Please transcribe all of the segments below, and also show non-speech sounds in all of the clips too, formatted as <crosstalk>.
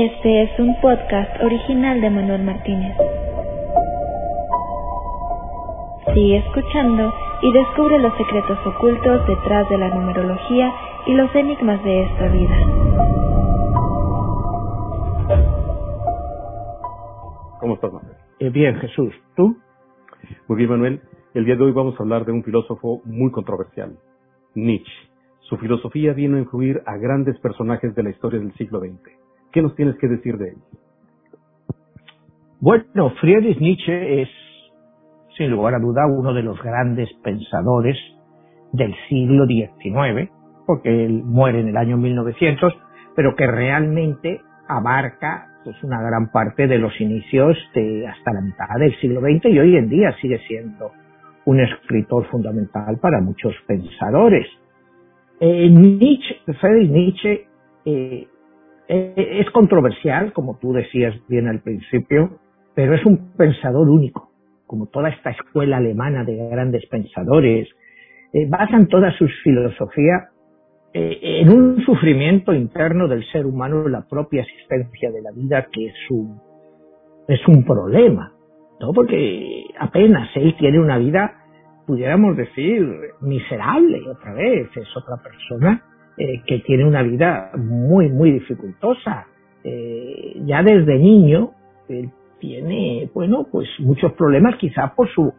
Este es un podcast original de Manuel Martínez. Sigue escuchando y descubre los secretos ocultos detrás de la numerología y los enigmas de esta vida. ¿Cómo estás, Manuel? Eh, bien, Jesús. ¿Tú? Muy bien, Manuel. El día de hoy vamos a hablar de un filósofo muy controversial, Nietzsche. Su filosofía vino a influir a grandes personajes de la historia del siglo XX. ¿Qué nos tienes que decir de él? Bueno, Friedrich Nietzsche es, sin lugar a duda, uno de los grandes pensadores del siglo XIX, porque él muere en el año 1900, pero que realmente abarca pues una gran parte de los inicios de hasta la mitad del siglo XX y hoy en día sigue siendo un escritor fundamental para muchos pensadores. Eh, Nietzsche, Friedrich Nietzsche eh, eh, es controversial, como tú decías bien al principio, pero es un pensador único, como toda esta escuela alemana de grandes pensadores, eh, basan toda su filosofía eh, en un sufrimiento interno del ser humano, la propia existencia de la vida, que es un, es un problema, ¿no? Porque apenas él tiene una vida, pudiéramos decir, miserable otra vez, es otra persona eh, que tiene una vida muy, muy dificultosa. Eh, ya desde niño, tiene, bueno, pues muchos problemas quizá por su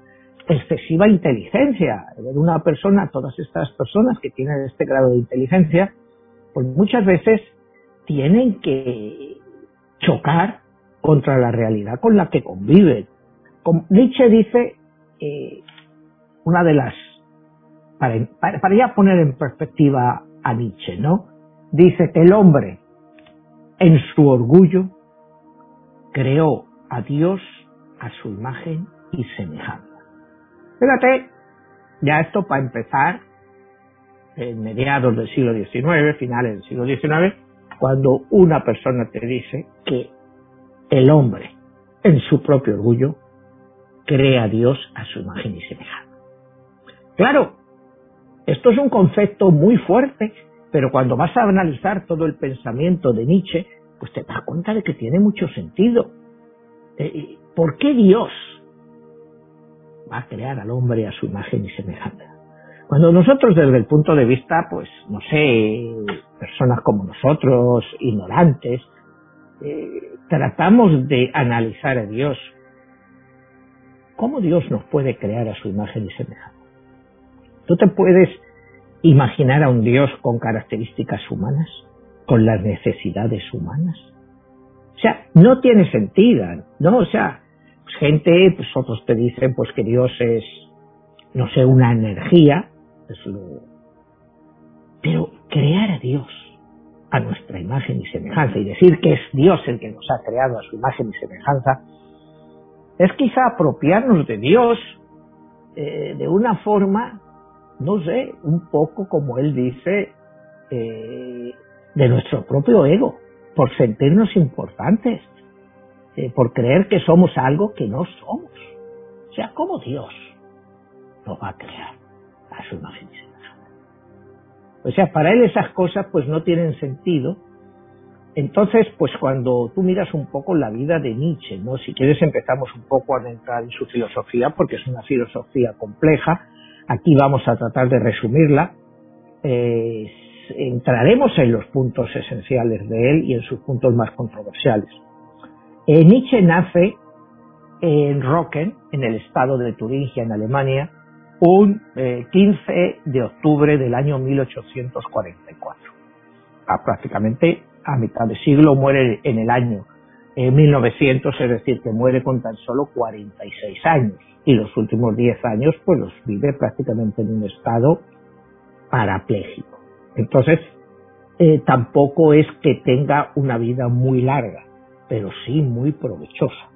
excesiva inteligencia. Una persona, todas estas personas que tienen este grado de inteligencia, pues muchas veces tienen que chocar contra la realidad con la que conviven. Como Nietzsche dice, eh, una de las, para, para ya poner en perspectiva a Nietzsche, ¿no? Dice que el hombre, en su orgullo, creó a Dios a su imagen y semejanza. Fíjate, ya esto para empezar, en mediados del siglo XIX, finales del siglo XIX, cuando una persona te dice que el hombre, en su propio orgullo, crea a Dios a su imagen y semejanza. Claro, esto es un concepto muy fuerte, pero cuando vas a analizar todo el pensamiento de Nietzsche, pues te das cuenta de que tiene mucho sentido. Eh, ¿Por qué Dios va a crear al hombre a su imagen y semejanza? Cuando nosotros desde el punto de vista, pues, no sé, personas como nosotros, ignorantes, eh, tratamos de analizar a Dios, ¿cómo Dios nos puede crear a su imagen y semejanza? ¿Tú te puedes imaginar a un Dios con características humanas, con las necesidades humanas? O sea, no tiene sentido, ¿no? O sea, pues gente, pues otros te dicen pues que Dios es, no sé, una energía, es lo... pero crear a Dios a nuestra imagen y semejanza y decir que es Dios el que nos ha creado a su imagen y semejanza, es quizá apropiarnos de Dios eh, de una forma no sé, un poco como él dice, eh, de nuestro propio ego, por sentirnos importantes, eh, por creer que somos algo que no somos. O sea, ¿cómo Dios nos va a crear a su imagen y? O sea, para él esas cosas pues no tienen sentido. Entonces, pues cuando tú miras un poco la vida de Nietzsche, ¿no? Si quieres empezamos un poco a entrar en su filosofía, porque es una filosofía compleja, Aquí vamos a tratar de resumirla. Eh, entraremos en los puntos esenciales de él y en sus puntos más controversiales. Eh, Nietzsche nace en Rocken, en el estado de Turingia, en Alemania, un eh, 15 de octubre del año 1844. A prácticamente a mitad de siglo muere en el año 1900, es decir, que muere con tan solo 46 años y los últimos 10 años pues los vive prácticamente en un estado parapléjico. Entonces, eh, tampoco es que tenga una vida muy larga, pero sí muy provechosa,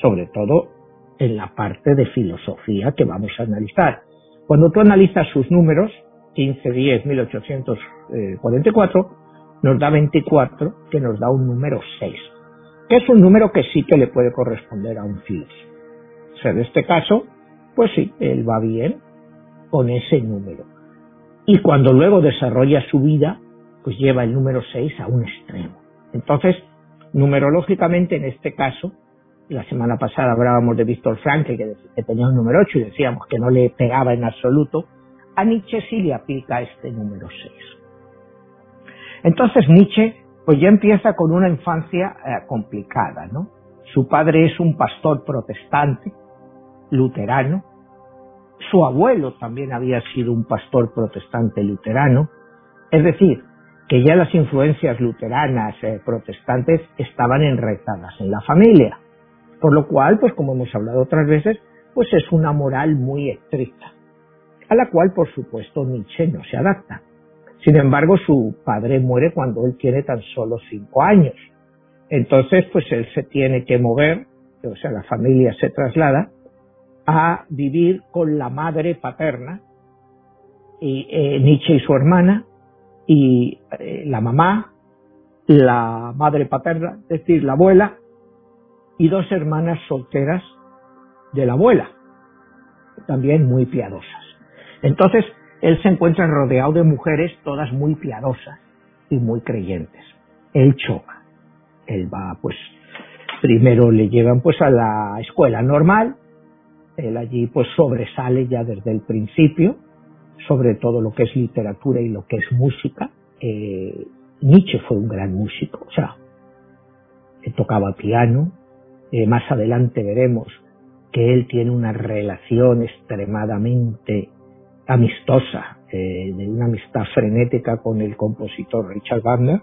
sobre todo en la parte de filosofía que vamos a analizar. Cuando tú analizas sus números, 15-10-1844, nos da 24, que nos da un número 6, que es un número que sí que le puede corresponder a un filósofo. O en este caso, pues sí, él va bien con ese número. Y cuando luego desarrolla su vida, pues lleva el número 6 a un extremo. Entonces, Numerológicamente, en este caso, la semana pasada hablábamos de Víctor Frankl, que, que tenía un número 8 y decíamos que no le pegaba en absoluto, a Nietzsche sí le aplica este número 6. Entonces Nietzsche pues ya empieza con una infancia eh, complicada, ¿no? Su padre es un pastor protestante, luterano, su abuelo también había sido un pastor protestante luterano, es decir, que ya las influencias luteranas eh, protestantes estaban enraizadas en la familia, por lo cual, pues como hemos hablado otras veces, pues es una moral muy estricta, a la cual por supuesto Nietzsche no se adapta. Sin embargo, su padre muere cuando él tiene tan solo cinco años. Entonces, pues él se tiene que mover, o sea, la familia se traslada a vivir con la madre paterna, y, eh, Nietzsche y su hermana, y eh, la mamá, la madre paterna, es decir, la abuela, y dos hermanas solteras de la abuela, también muy piadosas. Entonces, él se encuentra rodeado de mujeres todas muy piadosas y muy creyentes. Él choca. Él va, pues, primero le llevan pues a la escuela normal, él allí pues sobresale ya desde el principio, sobre todo lo que es literatura y lo que es música. Eh, Nietzsche fue un gran músico, o sea, él tocaba piano, eh, más adelante veremos que él tiene una relación extremadamente amistosa, eh, de una amistad frenética con el compositor Richard Wagner.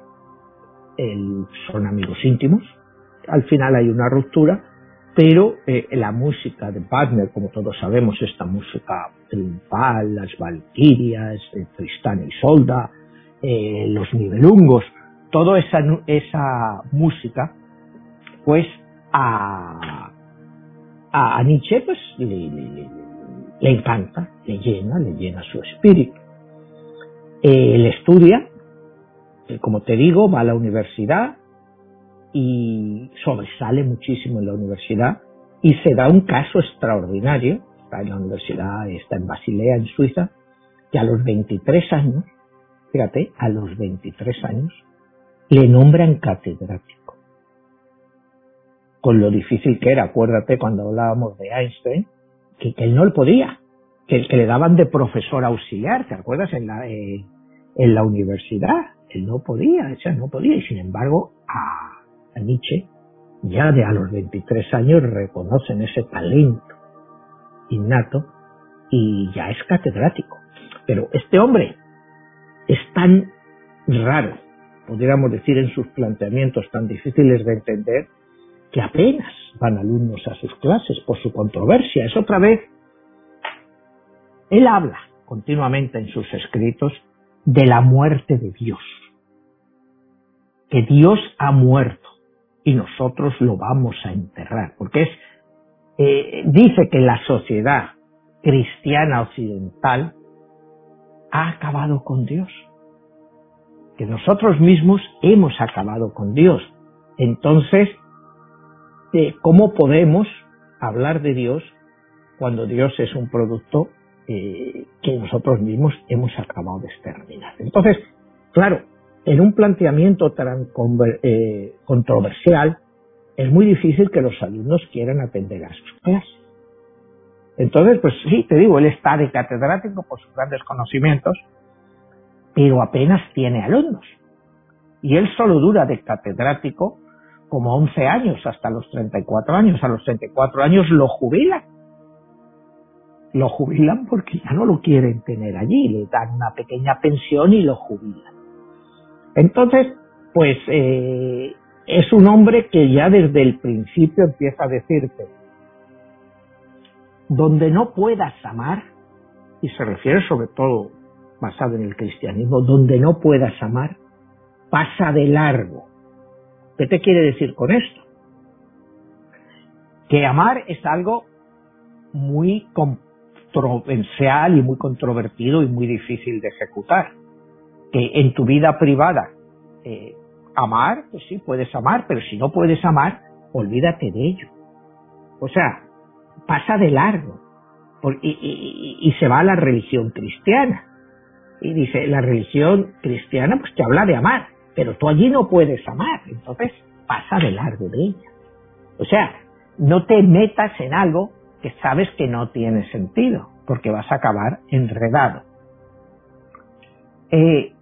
son amigos íntimos. Al final hay una ruptura, pero eh, la música de Wagner, como todos sabemos, esta música triunfal, las Valquirias, Tristán y Solda, eh, los Nibelungos, toda esa, esa música, pues a, a Nietzsche pues le, le encanta, le llena, le llena su espíritu. Él estudia, como te digo, va a la universidad y sobresale muchísimo en la universidad y se da un caso extraordinario, está en la universidad, está en Basilea, en Suiza, que a los 23 años, fíjate, a los 23 años, le nombran catedrático. Con lo difícil que era, acuérdate cuando hablábamos de Einstein, que, él no lo podía, que, que, le daban de profesor auxiliar, ¿te acuerdas? En la, eh, en la universidad. Él no podía, o no podía. Y sin embargo, a, a Nietzsche, ya de a los 23 años, reconocen ese talento innato y ya es catedrático. Pero este hombre es tan raro, podríamos decir, en sus planteamientos tan difíciles de entender, que apenas van alumnos a sus clases por su controversia. Es otra vez, él habla continuamente en sus escritos de la muerte de Dios, que Dios ha muerto y nosotros lo vamos a enterrar, porque es, eh, dice que la sociedad cristiana occidental ha acabado con Dios, que nosotros mismos hemos acabado con Dios. Entonces, cómo podemos hablar de Dios cuando Dios es un producto eh, que nosotros mismos hemos acabado de exterminar. Entonces, claro, en un planteamiento tan eh, controversial, es muy difícil que los alumnos quieran atender a sus clases. Entonces, pues sí, te digo, él está de catedrático por sus grandes conocimientos, pero apenas tiene alumnos. Y él solo dura de catedrático como 11 años, hasta los 34 años. A los 34 años lo jubilan. Lo jubilan porque ya no lo quieren tener allí, le dan una pequeña pensión y lo jubilan. Entonces, pues eh, es un hombre que ya desde el principio empieza a decirte, donde no puedas amar, y se refiere sobre todo basado en el cristianismo, donde no puedas amar, pasa de largo ¿Qué te quiere decir con esto? Que amar es algo muy controversial y muy controvertido y muy difícil de ejecutar. Que en tu vida privada eh, amar, pues sí, puedes amar, pero si no puedes amar, olvídate de ello. O sea, pasa de largo y, y, se va a la religión cristiana. Y dice, la religión cristiana pues te habla de amar, pero tú allí no puedes amar. Entonces, pasa de largo de ella. O sea, no te metas en algo que sabes que no tiene sentido, porque vas a acabar enredado. Eh,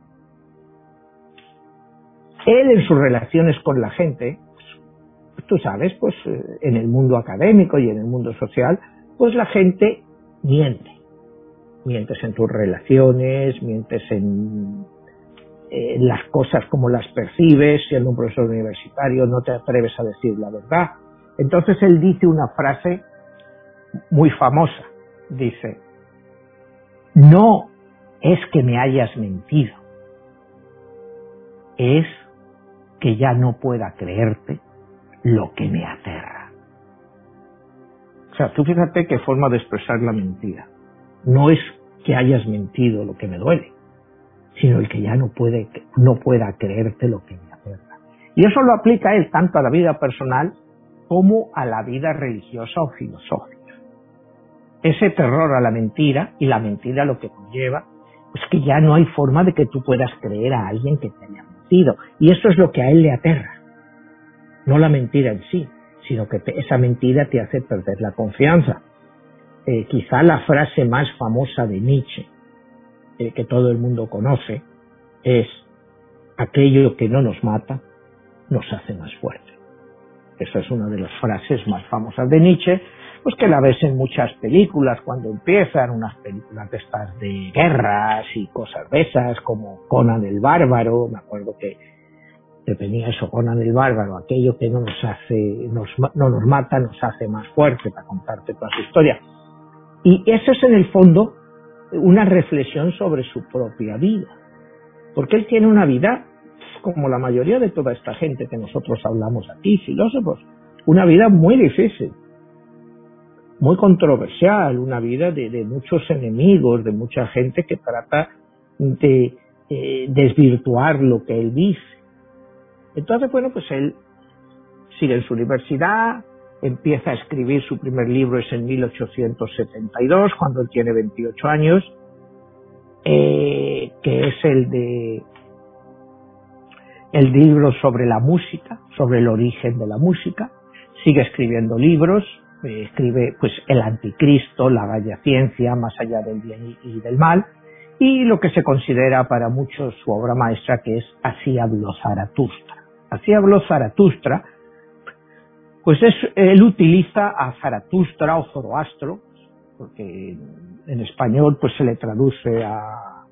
él en sus relaciones con la gente, pues, tú sabes, pues eh, en el mundo académico y en el mundo social, pues la gente miente. Mientes en tus relaciones, mientes en, las cosas como las percibes, siendo un profesor universitario no te atreves a decir la verdad. Entonces él dice una frase muy famosa, dice, no es que me hayas mentido, es que ya no pueda creerte lo que me aterra. O sea, tú fíjate qué forma de expresar la mentira. No es que hayas mentido lo que me duele, sino el que ya no puede, no pueda creerte lo que me aterra. Y eso lo aplica él tanto a la vida personal como a la vida religiosa o filosófica. Ese terror a la mentira y la mentira lo que conlleva es que ya no hay forma de que tú puedas creer a alguien que te haya y eso es lo que a él le aterra. No la mentira en sí, sino que esa mentira te hace perder la confianza. Eh, quizá la frase más famosa de Nietzsche, eh, que todo el mundo conoce, es aquello que no nos mata nos hace más fuertes. Esa es una de las frases más famosas de Nietzsche, pues que la ves en muchas películas cuando empiezan, unas películas de estas de guerras y cosas de esas, como Conan el Bárbaro, me acuerdo que, tenía eso, Conan el Bárbaro, aquello que no nos hace, nos, no nos mata, nos hace más fuerte para contarte toda su historia. Y eso es en el fondo una reflexión sobre su propia vida, porque él tiene una vida como la mayoría de toda esta gente que nosotros hablamos aquí, filósofos, una vida muy difícil, muy controversial, una vida de, muchos enemigos, de mucha gente que trata de eh, desvirtuar lo que él dice. Entonces, bueno, pues él sigue en su universidad, empieza a escribir su primer libro, es en 1872, cuando tiene 28 años, eh, que es el de el libro sobre la música, sobre el origen de la música, sigue escribiendo libros, escribe pues el anticristo, la vaya ciencia, más allá del bien y, del mal, y lo que se considera para muchos su obra maestra que es Así habló Zaratustra. Así habló Zaratustra, pues es, él utiliza a Zaratustra o Zoroastro, porque en español pues se le traduce a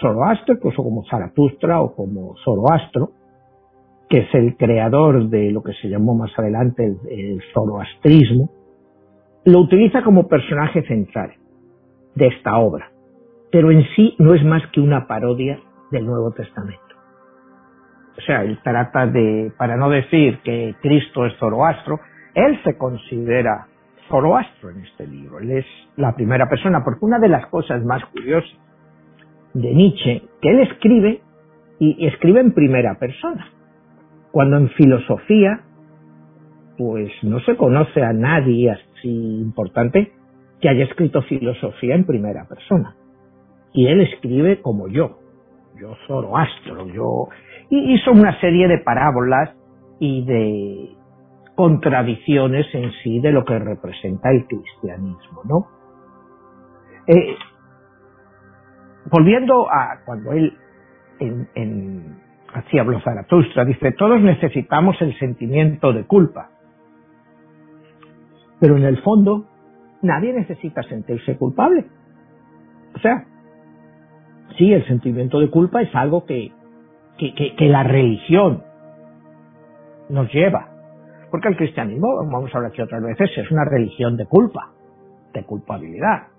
Zoroastro, pues o como Zaratustra o como Zoroastro, que es el creador de lo que se llamó más adelante el, zoroastrismo, lo utiliza como personaje central de esta obra, pero en sí no es más que una parodia del Nuevo Testamento. O sea, él trata de, para no decir que Cristo es Zoroastro, él se considera Zoroastro en este libro. Él es la primera persona, porque una de las cosas más curiosas de Nietzsche, que él escribe y escribe en primera persona. Cuando en filosofía, pues no se conoce a nadie así importante que haya escrito filosofía en primera persona. Y él escribe como yo, yo Zoroastro, yo... Y hizo una serie de parábolas y de contradicciones en sí de lo que representa el cristianismo, ¿no? Eh, volviendo a cuando él así habló Zaratustra, dice, todos necesitamos el sentimiento de culpa, pero en el fondo nadie necesita sentirse culpable. O sea, sí, el sentimiento de culpa es algo que, que, que, la religión nos lleva, porque el cristianismo, vamos a hablar aquí otras veces, es una religión de culpa, de culpabilidad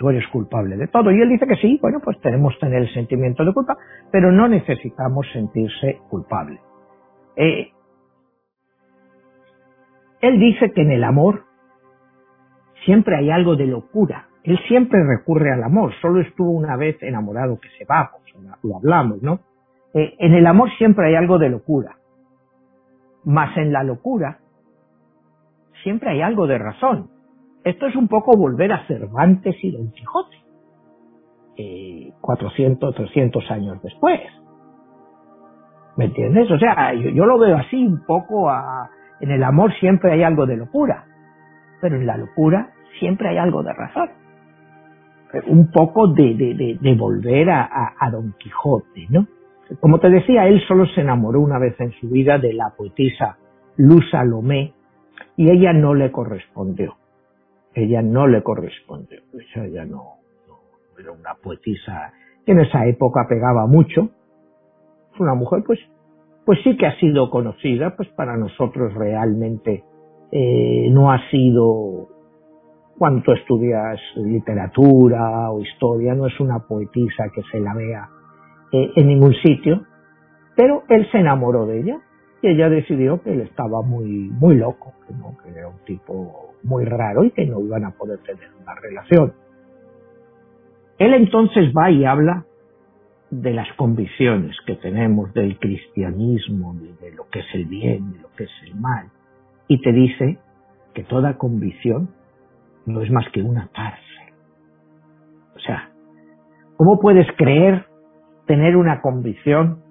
tú eres culpable de todo. Y él dice que sí, bueno, pues tenemos que tener el sentimiento de culpa, pero no necesitamos sentirse culpable. Eh, él dice que en el amor siempre hay algo de locura. Él siempre recurre al amor. Solo estuvo una vez enamorado que se va, pues, lo hablamos, ¿no? Eh, en el amor siempre hay algo de locura. Mas en la locura siempre hay algo de razón. Esto es un poco volver a Cervantes y Don Quijote, eh, 400, 300 años después. ¿Me entiendes? O sea, yo, lo veo así un poco en el amor siempre hay algo de locura, pero en la locura siempre hay algo de razón. Un poco de, de, volver a, a, Don Quijote, ¿no? Como te decía, él solo se enamoró una vez en su vida de la poetisa Luz Salomé y ella no le correspondió. Ella no le correspondió. ella no, era una poetisa que en esa época pegaba mucho. Una mujer, pues, pues sí que ha sido conocida, pues para nosotros realmente eh, no ha sido cuando tú estudias literatura o historia, no es una poetisa que se la vea eh, en ningún sitio, pero él se enamoró de ella y ella decidió que él estaba muy, muy loco, que, no, que era un tipo muy raro y que no iban a poder tener una relación. Él entonces va y habla de las convicciones que tenemos del cristianismo, de, lo que es el bien, de lo que es el mal, y te dice que toda convicción no es más que una cárcel. O sea, ¿cómo puedes creer tener una convicción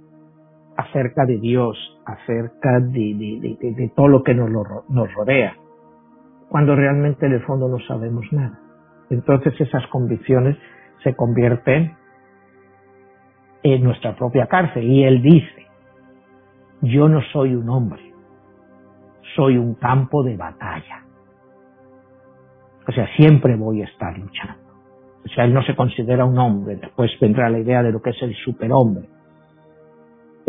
acerca de Dios, acerca de, todo lo que nos, nos rodea, cuando realmente en el fondo no sabemos nada? Entonces esas convicciones se convierten en nuestra propia cárcel. Y él dice, yo no soy un hombre, soy un campo de batalla. O sea, siempre voy a estar luchando. O sea, él no se considera un hombre, después vendrá la idea de lo que es el superhombre.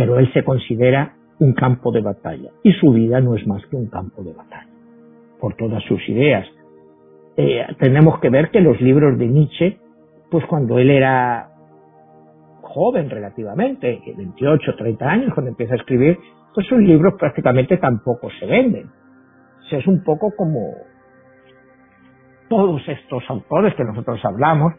Pero él se considera un campo de batalla. Y su vida no es más que un campo de batalla, por todas sus ideas. Eh, tenemos que ver que los libros de Nietzsche, pues cuando él era joven relativamente, 28, 30 años, cuando empieza a escribir, pues sus libros prácticamente tampoco se venden. Es un poco como todos estos autores que nosotros hablamos,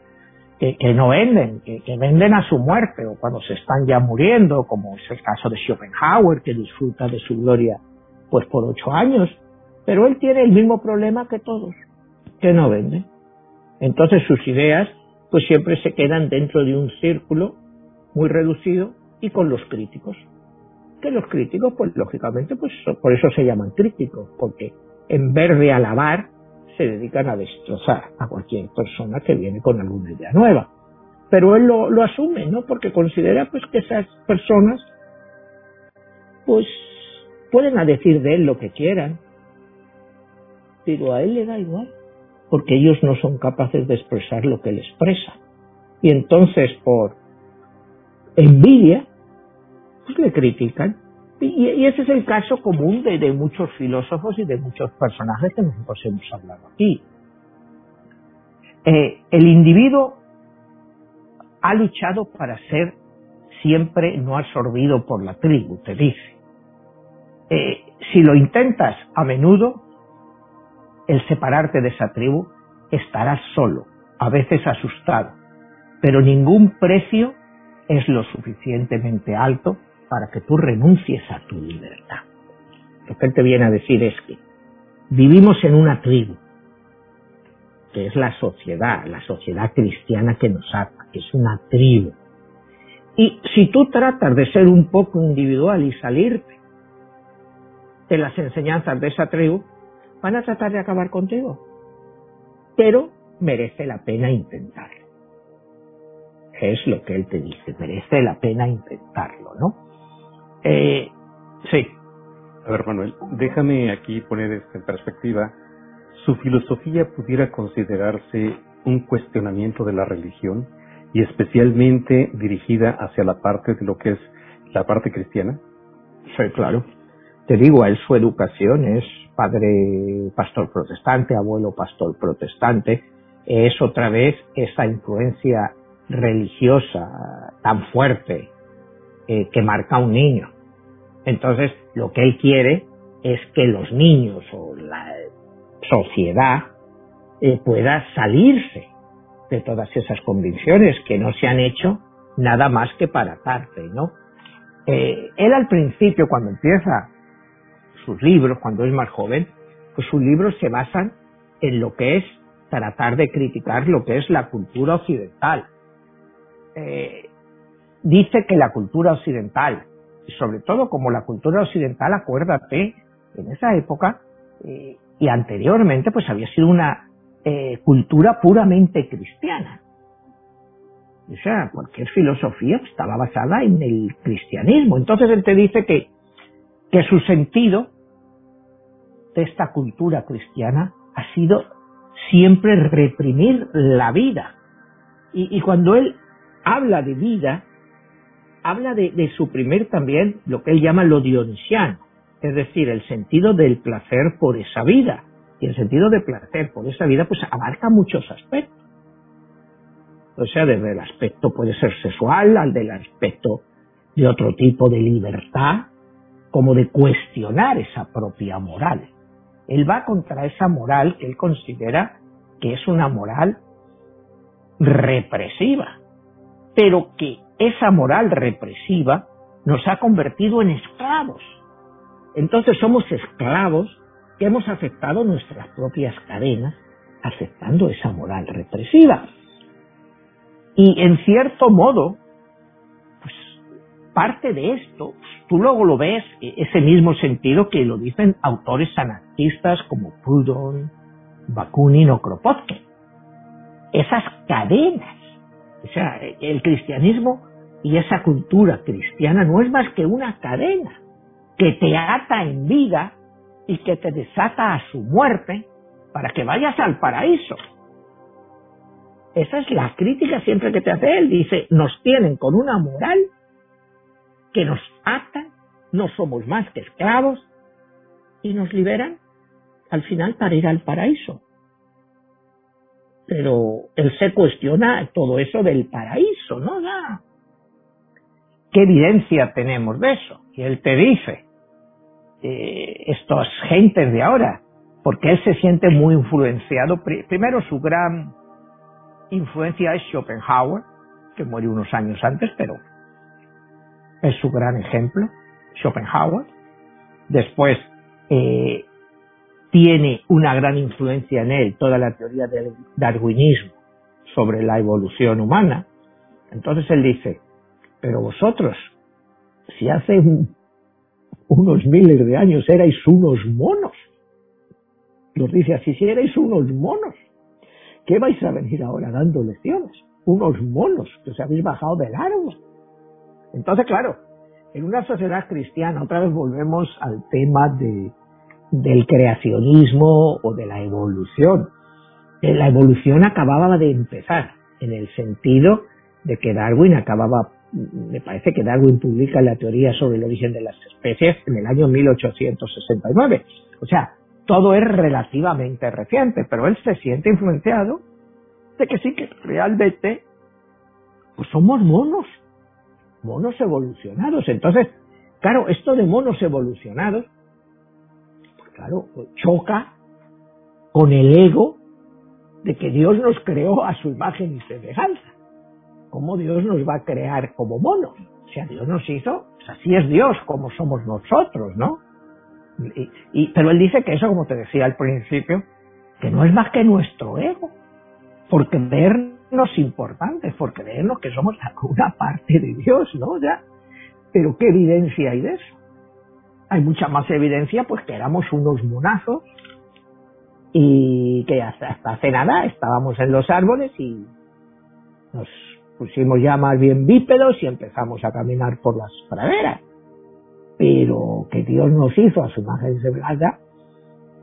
que, no venden, que, venden a su muerte o cuando se están ya muriendo, como es el caso de Schopenhauer, que disfruta de su gloria pues por ocho años, pero él tiene el mismo problema que todos, que no vende. Entonces sus ideas pues siempre se quedan dentro de un círculo muy reducido y con los críticos. Que los críticos, pues lógicamente, pues por eso se llaman críticos, porque en vez de alabar, se dedican a destrozar a cualquier persona que viene con alguna idea nueva. Pero él lo, asume, ¿no? Porque considera pues que esas personas pues pueden decir de él lo que quieran, pero a él le da igual, porque ellos no son capaces de expresar lo que él expresa. Y entonces por envidia, pues le critican. Y, ese es el caso común de, muchos filósofos y de muchos personajes que nosotros hemos hablado aquí. Eh, el individuo ha luchado para ser siempre no absorbido por la tribu, te dice. Eh, si lo intentas a menudo, el separarte de esa tribu, estarás solo, a veces asustado, pero ningún precio es lo suficientemente alto para que tú renuncies a tu libertad. Lo que él te viene a decir es que vivimos en una tribu, que es la sociedad, la sociedad cristiana que nos ata, que es una tribu. Y si tú tratas de ser un poco individual y salirte de las enseñanzas de esa tribu, van a tratar de acabar contigo. Pero merece la pena intentarlo es lo que él te dice, merece la pena intentarlo, ¿no? Eh, sí. A ver, Manuel, déjame aquí poner esto en perspectiva. ¿Su filosofía pudiera considerarse un cuestionamiento de la religión y especialmente dirigida hacia la parte de lo que es la parte cristiana? Sí, claro. Te digo, a él su educación es padre pastor protestante, abuelo pastor protestante, es otra vez esa influencia religiosa tan fuerte eh, que marca un niño. Entonces, lo que él quiere es que los niños o la sociedad eh, pueda salirse de todas esas convicciones que no se han hecho nada más que para atarte, ¿no? Eh, él al principio, cuando empieza sus libros, cuando es más joven, pues sus libros se basan en lo que es tratar de criticar lo que es la cultura occidental, dice que la cultura occidental sobre todo como la cultura occidental, acuérdate, en esa época eh, y anteriormente, pues había sido una eh, cultura puramente cristiana. O sea, cualquier filosofía estaba basada en el cristianismo. Entonces él te dice que, que su sentido de esta cultura cristiana ha sido siempre reprimir la vida. Y cuando él habla de vida, habla de, de, suprimir también lo que él llama lo dionisiano, es decir, el sentido del placer por esa vida. Y el sentido de placer por esa vida pues abarca muchos aspectos. O sea, desde el aspecto puede ser sexual al del aspecto de otro tipo de libertad, como de cuestionar esa propia moral. Él va contra esa moral que él considera que es una moral represiva, pero que esa moral represiva nos ha convertido en esclavos. Entonces somos esclavos que hemos aceptado nuestras propias cadenas, aceptando esa moral represiva. Y en cierto modo, pues parte de esto, tú luego lo ves, e, ese mismo sentido que lo dicen autores anarquistas como Proudhon, Bakunin o Kropotkin. Esas cadenas. O sea, el cristianismo y esa cultura cristiana no es más que una cadena que te ata en vida y que te desata a su muerte para que vayas al paraíso. Esa es la crítica siempre que te hace él. Dice, nos tienen con una moral que nos ata, no somos más que esclavos y nos liberan al final para ir al paraíso. Pero él se cuestiona todo eso del paraíso, ¿no? ¿Qué evidencia tenemos de eso? Y él te dice, eh, estas gentes de ahora, porque él se siente muy influenciado. Primero su gran influencia es Schopenhauer, que murió unos años antes, pero es su gran ejemplo, Schopenhauer. Después eh, tiene una gran influencia en él toda la teoría del darwinismo sobre la evolución humana. Entonces él dice, pero vosotros, si hace unos miles de años erais unos monos, nos dice así, si erais unos monos, ¿qué vais a venir ahora dando lecciones? Unos monos que os habéis bajado del árbol. Entonces, claro, en una sociedad cristiana, otra vez volvemos al tema de, del creacionismo o de la evolución. Eh, la evolución acababa de empezar, en el sentido de que Darwin acababa, me parece que Darwin publica la teoría sobre el origen de las especies en el año 1869. O sea, todo es relativamente reciente, pero él se siente influenciado de que sí que realmente pues somos monos, monos evolucionados. Entonces, claro, esto de monos evolucionados, pues claro, choca con el ego de que Dios nos creó a su imagen y semejanza. ¿Cómo Dios nos va a crear como monos? O sea, Dios nos hizo, pues así es Dios, como somos nosotros, ¿no? Pero él dice que eso, como te decía al principio, que no es más que nuestro ego, por creernos importantes, por creernos que somos una parte de Dios, ¿no? Ya. Pero ¿qué evidencia hay de eso? Hay mucha más evidencia, pues que éramos unos monazos y que hasta, hasta hace nada estábamos en los árboles y nos pusimos ya más bien bípedos y empezamos a caminar por las praderas pero que Dios nos hizo a su imagen y semejanza,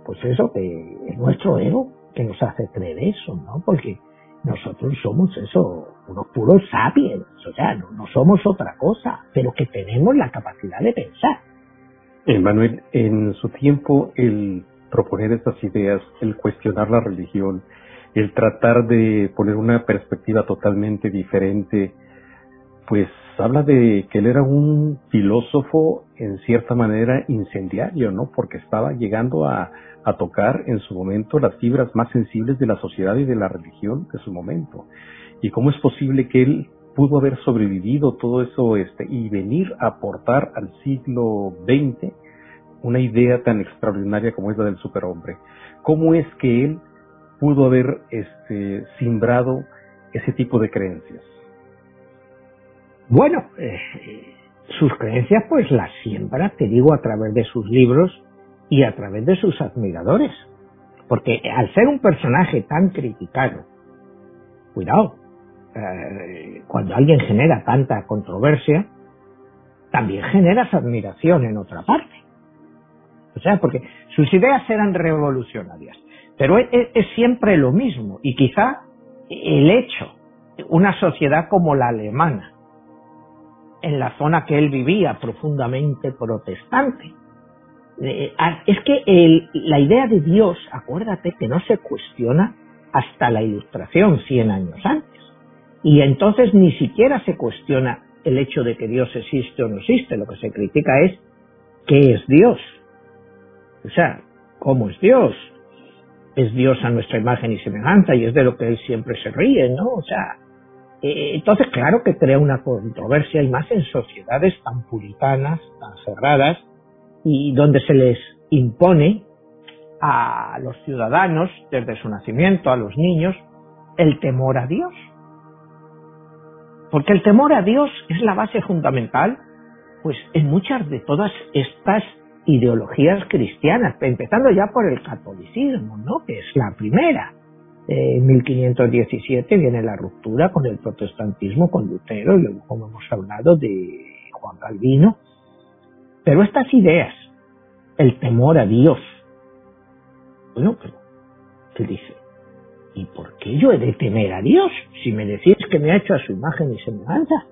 pues eso, que es nuestro ego que nos hace creer eso, ¿no? Porque nosotros somos eso, unos puros sapiens, o sea, no, no somos otra cosa, pero que tenemos la capacidad de pensar. Manuel, en su tiempo el proponer estas ideas, el cuestionar la religión, el tratar de poner una perspectiva totalmente diferente, pues habla de que él era un filósofo en cierta manera incendiario, ¿no? Porque estaba llegando a, tocar en su momento las fibras más sensibles de la sociedad y de la religión de su momento. Y cómo es posible que él pudo haber sobrevivido todo eso este, y venir a aportar al siglo XX una idea tan extraordinaria como es la del superhombre. ¿Cómo es que él pudo haber este, simbrado ese tipo de creencias? Bueno, eh, sus creencias pues las siembra, te digo, a través de sus libros y a través de sus admiradores. Porque al ser un personaje tan criticado, cuidado, eh, cuando alguien genera tanta controversia, también generas admiración en otra parte. O sea, porque sus ideas eran revolucionarias. Pero es, siempre lo mismo. Y quizá el hecho, una sociedad como la alemana, en la zona que él vivía, profundamente protestante, eh, es que el, la idea de Dios, acuérdate que no se cuestiona hasta la ilustración 100 años antes. Y entonces ni siquiera se cuestiona el hecho de que Dios existe o no existe. Lo que se critica es qué es Dios. O sea, ¿cómo es Dios? Es Dios a nuestra imagen y semejanza y es de lo que Él siempre se ríe, ¿no? O sea, eh, entonces claro que crea una controversia y más en sociedades tan puritanas, tan cerradas y donde se les impone a los ciudadanos desde su nacimiento, a los niños, el temor a Dios. Porque el temor a Dios es la base fundamental, pues en muchas de todas estas ideologías cristianas, empezando ya por el catolicismo, ¿no? Que es la primera. En 1517 viene la ruptura con el protestantismo, con Lutero, y luego, como hemos hablado, de Juan Calvino. Pero estas ideas, el temor a Dios, bueno, pero él dice, ¿y por qué yo he de temer a Dios si me decís que me ha hecho a su imagen y semejanza?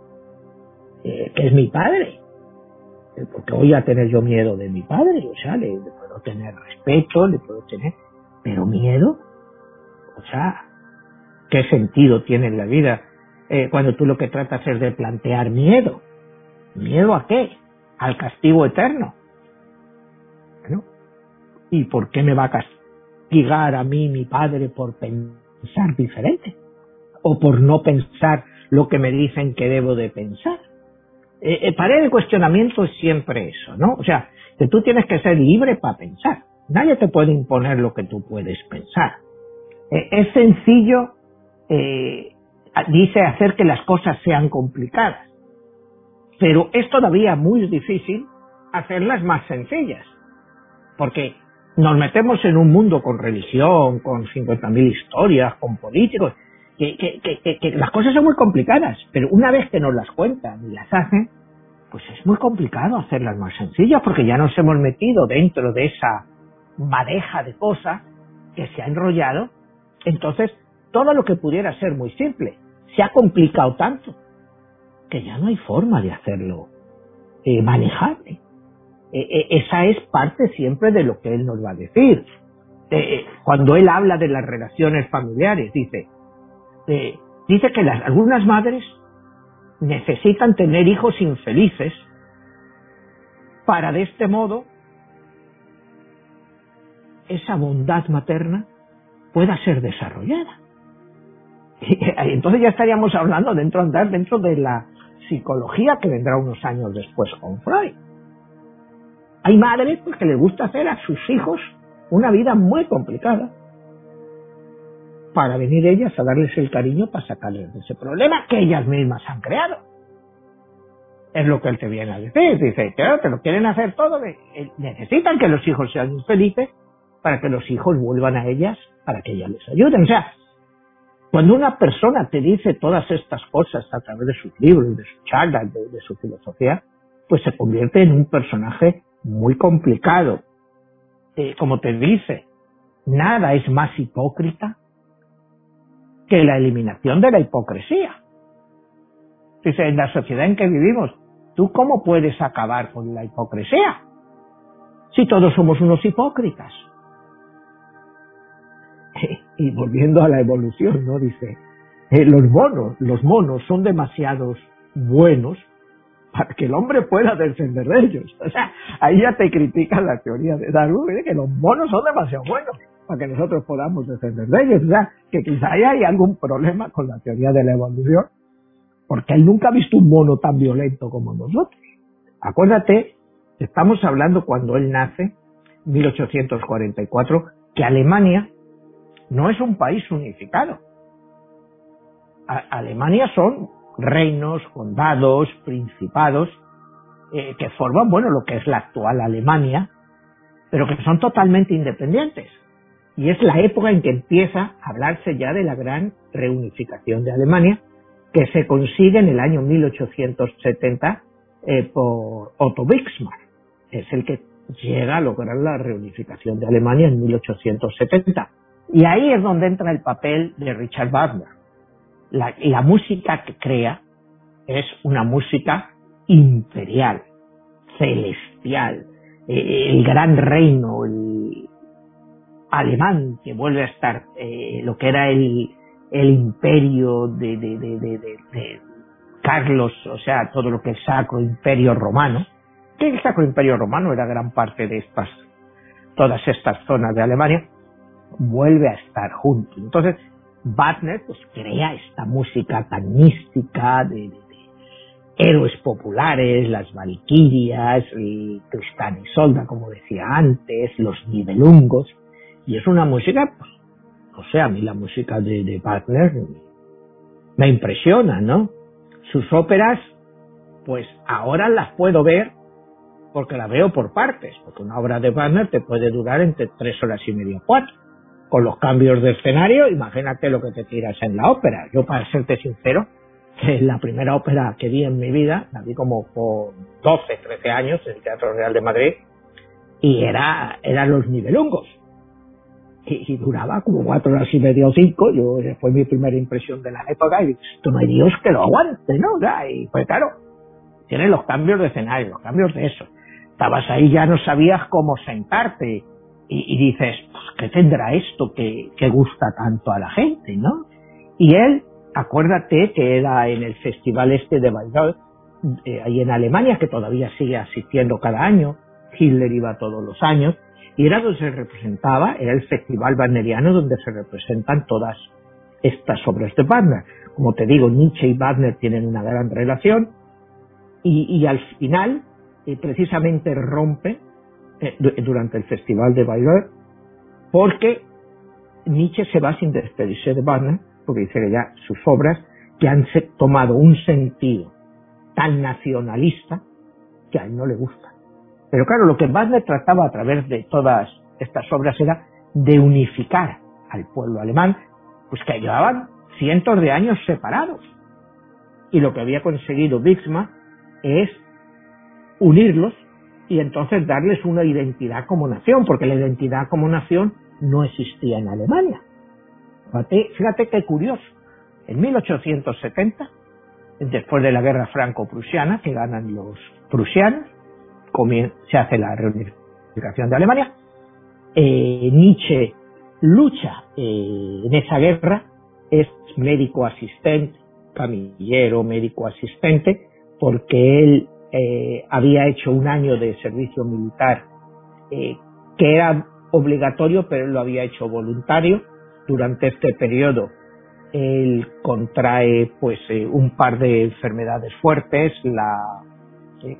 Eh, que es mi padre. Porque voy a tener yo miedo de mi padre, o sea, le, puedo tener respeto, le puedo tener, pero miedo, o sea, ¿qué sentido tiene en la vida eh, cuando tú lo que tratas es de plantear miedo? ¿Miedo a qué? Al castigo eterno. Bueno, ¿y por qué me va a castigar a mí mi padre por pensar diferente o por no pensar lo que me dicen que debo de pensar. Eh, eh, para el cuestionamiento es siempre eso, ¿no? O sea, que tú tienes que ser libre para pensar. Nadie te puede imponer lo que tú puedes pensar. Eh, es sencillo, dice, hacer que las cosas sean complicadas. Pero es todavía muy difícil hacerlas más sencillas. Porque nos metemos en un mundo con religión, con 50.000 historias, con políticos, que, las cosas son muy complicadas, pero una vez que nos las cuentan y las hacen, pues es muy complicado hacerlas más sencillas porque ya nos hemos metido dentro de esa madeja de cosas que se ha enrollado. Entonces, todo lo que pudiera ser muy simple se ha complicado tanto que ya no hay forma de hacerlo eh, manejable. Eh, eh, esa es parte siempre de lo que él nos va a decir. Eh, cuando él habla de las relaciones familiares, dice, dice que las, algunas madres necesitan tener hijos infelices para de este modo esa bondad materna pueda ser desarrollada. Y entonces ya estaríamos hablando dentro, andar dentro de la psicología que vendrá unos años después con Freud. Hay madres pues, que les gusta hacer a sus hijos una vida muy complicada para venir ellas a darles el cariño para sacarles de ese problema que ellas mismas han creado. Es lo que él te viene a decir. Dice, claro, te lo quieren hacer todo. Eh, necesitan que los hijos sean felices para que los hijos vuelvan a ellas, para que ellas les ayuden. O sea, cuando una persona te dice todas estas cosas a través de sus libros, de sus charlas, de, su filosofía, pues se convierte en un personaje muy complicado. Eh, como te dice, nada es más hipócrita que la eliminación de la hipocresía. Dice, en la sociedad en que vivimos, ¿tú cómo puedes acabar con la hipocresía? Si todos somos unos hipócritas. <laughs> y volviendo a la evolución, ¿no? Dice, eh, los monos, los monos son demasiados buenos para que el hombre pueda descender de ellos. O sea, ahí ya te critican la teoría de Darwin, que los monos son demasiado buenos para que nosotros podamos descender de ellos. O sea, que quizá hay algún problema con la teoría de la evolución, porque él nunca ha visto un mono tan violento como nosotros. Acuérdate, estamos hablando cuando él nace, 1844, que Alemania no es un país unificado. Alemania son reinos, condados, principados, eh, que forman, bueno, lo que es la actual Alemania, pero que son totalmente independientes. Y es la época en que empieza a hablarse ya de la gran reunificación de Alemania, que se consigue en el año 1870 eh, por Otto Bismarck. Es el que llega a lograr la reunificación de Alemania en 1870. Y ahí es donde entra el papel de Richard Wagner. La, música que crea es una música imperial, celestial, eh, el gran reino, el alemán que vuelve a estar, eh, lo que era el, el imperio de, de, de, de, Carlos, o sea, todo lo que es sacro imperio romano, que el sacro imperio romano era gran parte de estas, todas estas zonas de Alemania, vuelve a estar junto. Entonces, Wagner pues crea esta música tan mística de, héroes populares, las valquirias, Tristán y Solda, como decía antes, los nivelungos, y es una música, pues, o sea, a mí la música de, Wagner me impresiona, ¿no? Sus óperas, pues ahora las puedo ver porque la veo por partes, porque una obra de Wagner te puede durar entre tres horas y media cuatro. Con los cambios de escenario, imagínate lo que te tiras en la ópera. Yo, para serte sincero, la primera ópera que vi en mi vida, la vi como por 12, 13 años en el Teatro Real de Madrid, y era, eran los nivelungos. Y, duraba como cuatro horas y media o cinco, yo, fue mi primera impresión de la época, y esto no hay Dios que lo aguante, ¿no? y pues claro, tiene los cambios de escenario, los cambios de eso. Estabas ahí, ya no sabías cómo sentarte, y, dices, pues, ¿qué tendrá esto que, que gusta tanto a la gente, no? Y él acuérdate que era en el festival este de Bayreuth, eh, ahí en Alemania, que todavía sigue asistiendo cada año, Hitler iba todos los años, y era donde se representaba, era el festival wagneriano donde se representan todas estas obras de Wagner. Como te digo, Nietzsche y Wagner tienen una gran relación, y, al final, eh, precisamente rompe eh, durante el festival de Bayreuth, porque Nietzsche se va sin despedirse de Wagner, porque dice que ya sus obras que han tomado un sentido tan nacionalista que a él no le gusta. Pero claro, lo que Wagner trataba a través de todas estas obras era de unificar al pueblo alemán, pues que llevaban cientos de años separados. Y lo que había conseguido Bismarck es unirlos y entonces darles una identidad como nación, porque la identidad como nación no existía en Alemania. Fíjate, qué curioso. En 1870, después de la guerra franco-prusiana, que ganan los prusianos, se hace la reunificación de Alemania. Eh, Nietzsche lucha eh, en esa guerra, es médico asistente, camillero, médico asistente, porque él eh, había hecho un año de servicio militar que era obligatorio, pero él lo había hecho voluntario durante este periodo él contrae pues eh, un par de enfermedades fuertes, la eh,